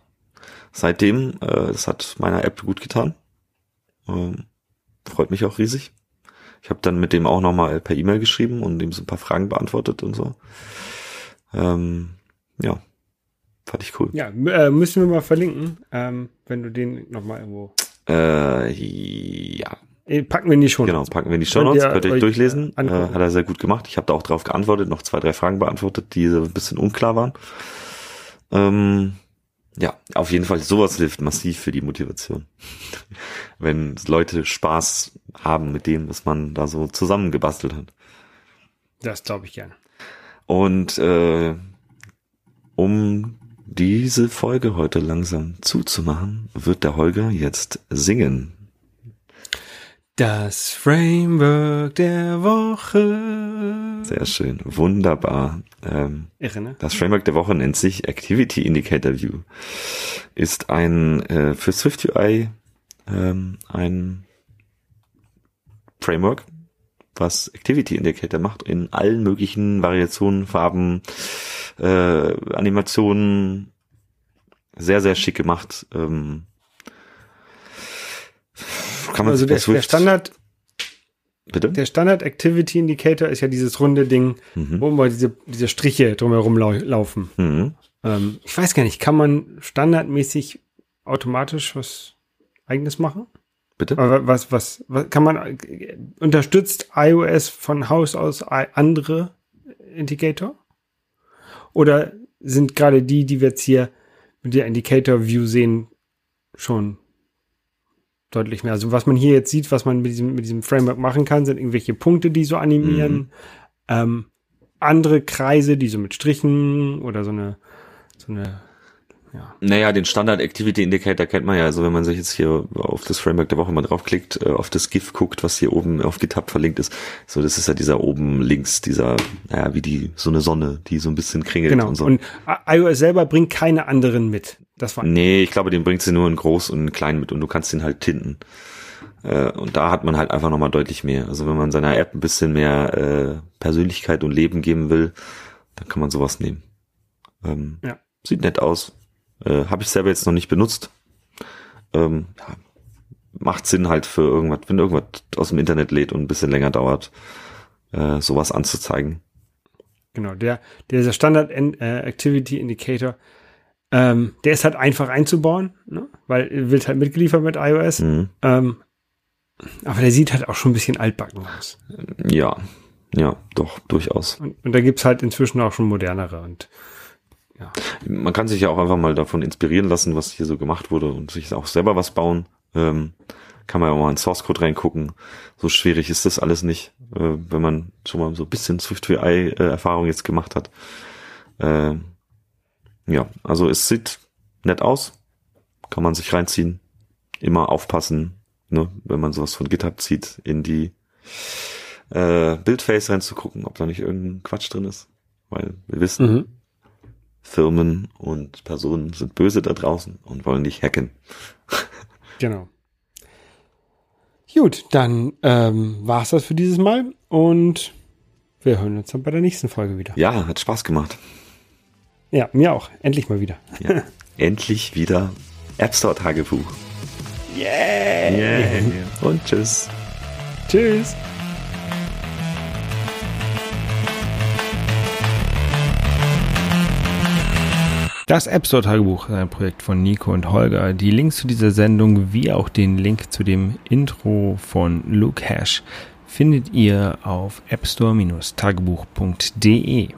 seitdem, äh, das hat meiner App gut getan. Ähm, freut mich auch riesig. Ich habe dann mit dem auch nochmal per E-Mail geschrieben und ihm so ein paar Fragen beantwortet und so. Ähm, ja, fand ich cool. Ja, äh, müssen wir mal verlinken, ähm, wenn du den nochmal irgendwo. Äh, ja, Äh, packen wir in die Show. genau, packen wir in die Show Könnt Notes, ihr könnt ihr euch euch, durchlesen. äh, Äh, hat er sehr gut gemacht. Ich habe da auch drauf geantwortet, noch zwei, drei Fragen beantwortet, die so ein bisschen unklar waren. Ähm, Ja, auf jeden Fall, sowas hilft massiv für die Motivation. Wenn Leute Spaß haben mit dem, was man da so zusammengebastelt hat. Das glaube ich gerne. Und äh, um diese Folge heute langsam zuzumachen, wird der Holger jetzt singen. Das Framework der Woche. Sehr schön, wunderbar. Ähm, Irre, ne? das Framework der Woche nennt sich Activity Indicator View. Ist ein äh, für SwiftUI ähm, ein Framework, was Activity Indicator macht in allen möglichen Variationen, Farben, äh, Animationen. Sehr, sehr schick gemacht. Ähm, kann man Also der, der Swift- Standard, Bitte? der Standard Activity Indicator ist ja dieses runde Ding, wo immer diese, diese Striche drumherum lau laufen. Mhm. Ähm, ich weiß gar nicht, kann man standardmäßig automatisch was eigenes machen? Bitte? Aber was, was, was kann man, äh, unterstützt iOS von Haus aus andere Indicator? Oder sind gerade die, die wir jetzt hier mit der Indicator View sehen, schon deutlich mehr? Also was man hier jetzt sieht, was man mit diesem, mit diesem Framework machen kann, sind irgendwelche Punkte, die so animieren, ähm, andere Kreise, die so mit Strichen oder so eine, so eine, ja. Naja, den Standard Activity Indicator kennt man ja. Also wenn man sich jetzt hier auf das Framework der Woche mal draufklickt, äh, auf das GIF guckt, was hier oben auf GitHub verlinkt ist. So, das ist ja dieser oben links, dieser, naja, wie die, so eine Sonne, die so ein bisschen kringelt Genau. und so. Und iOS selber bringt keine anderen mit. Das war nee, ich glaube, den bringt sie nur in groß und in klein mit und du kannst den halt tinten. Äh, und da hat man halt einfach nochmal deutlich mehr. Also wenn man seiner App ein bisschen mehr äh, Persönlichkeit und Leben geben will, dann kann man sowas nehmen. Ähm, Ja. Sieht nett aus. Äh, Habe ich selber jetzt noch nicht benutzt. Ähm, ja, macht Sinn halt für irgendwas, wenn irgendwas aus dem Internet lädt und ein bisschen länger dauert, äh, sowas anzuzeigen. Genau, der, dieser Standard äh, Activity Indicator, ähm, der ist halt einfach einzubauen, ne? weil wird halt mitgeliefert mit iOS. Mhm. Ähm, aber der sieht halt auch schon ein bisschen altbacken aus. Ja, ja, doch, durchaus. Und, und da gibt's halt inzwischen auch schon modernere. Und Man kann sich ja auch einfach mal davon inspirieren lassen, was hier so gemacht wurde und sich auch selber was bauen. Ähm, kann man ja auch mal in Source Code reingucken. So schwierig ist das alles nicht, äh, wenn man schon mal so ein bisschen SwiftUI-Erfahrung jetzt gemacht hat. Äh, ja, also es sieht nett aus. Kann man sich reinziehen. Immer aufpassen, ne, wenn man sowas von GitHub zieht, in die äh, Bildface reinzugucken, ob da nicht irgendein Quatsch drin ist. Weil wir wissen, mhm. Firmen und Personen sind böse da draußen und wollen dich hacken. genau. Gut, dann ähm, war's das für dieses Mal und wir hören uns dann bei der nächsten Folge wieder. Ja, hat Spaß gemacht. Ja, mir auch. Endlich mal wieder. Ja. Endlich wieder App Store Tagebuch. Yeah! Yeah. Und tschüss. Tschüss! Das App Store Tagebuch ist ein Projekt von Nico und Holger. Die Links zu dieser Sendung wie auch den Link zu dem Intro von Luke Hash findet ihr auf appstore-tagebuch.de.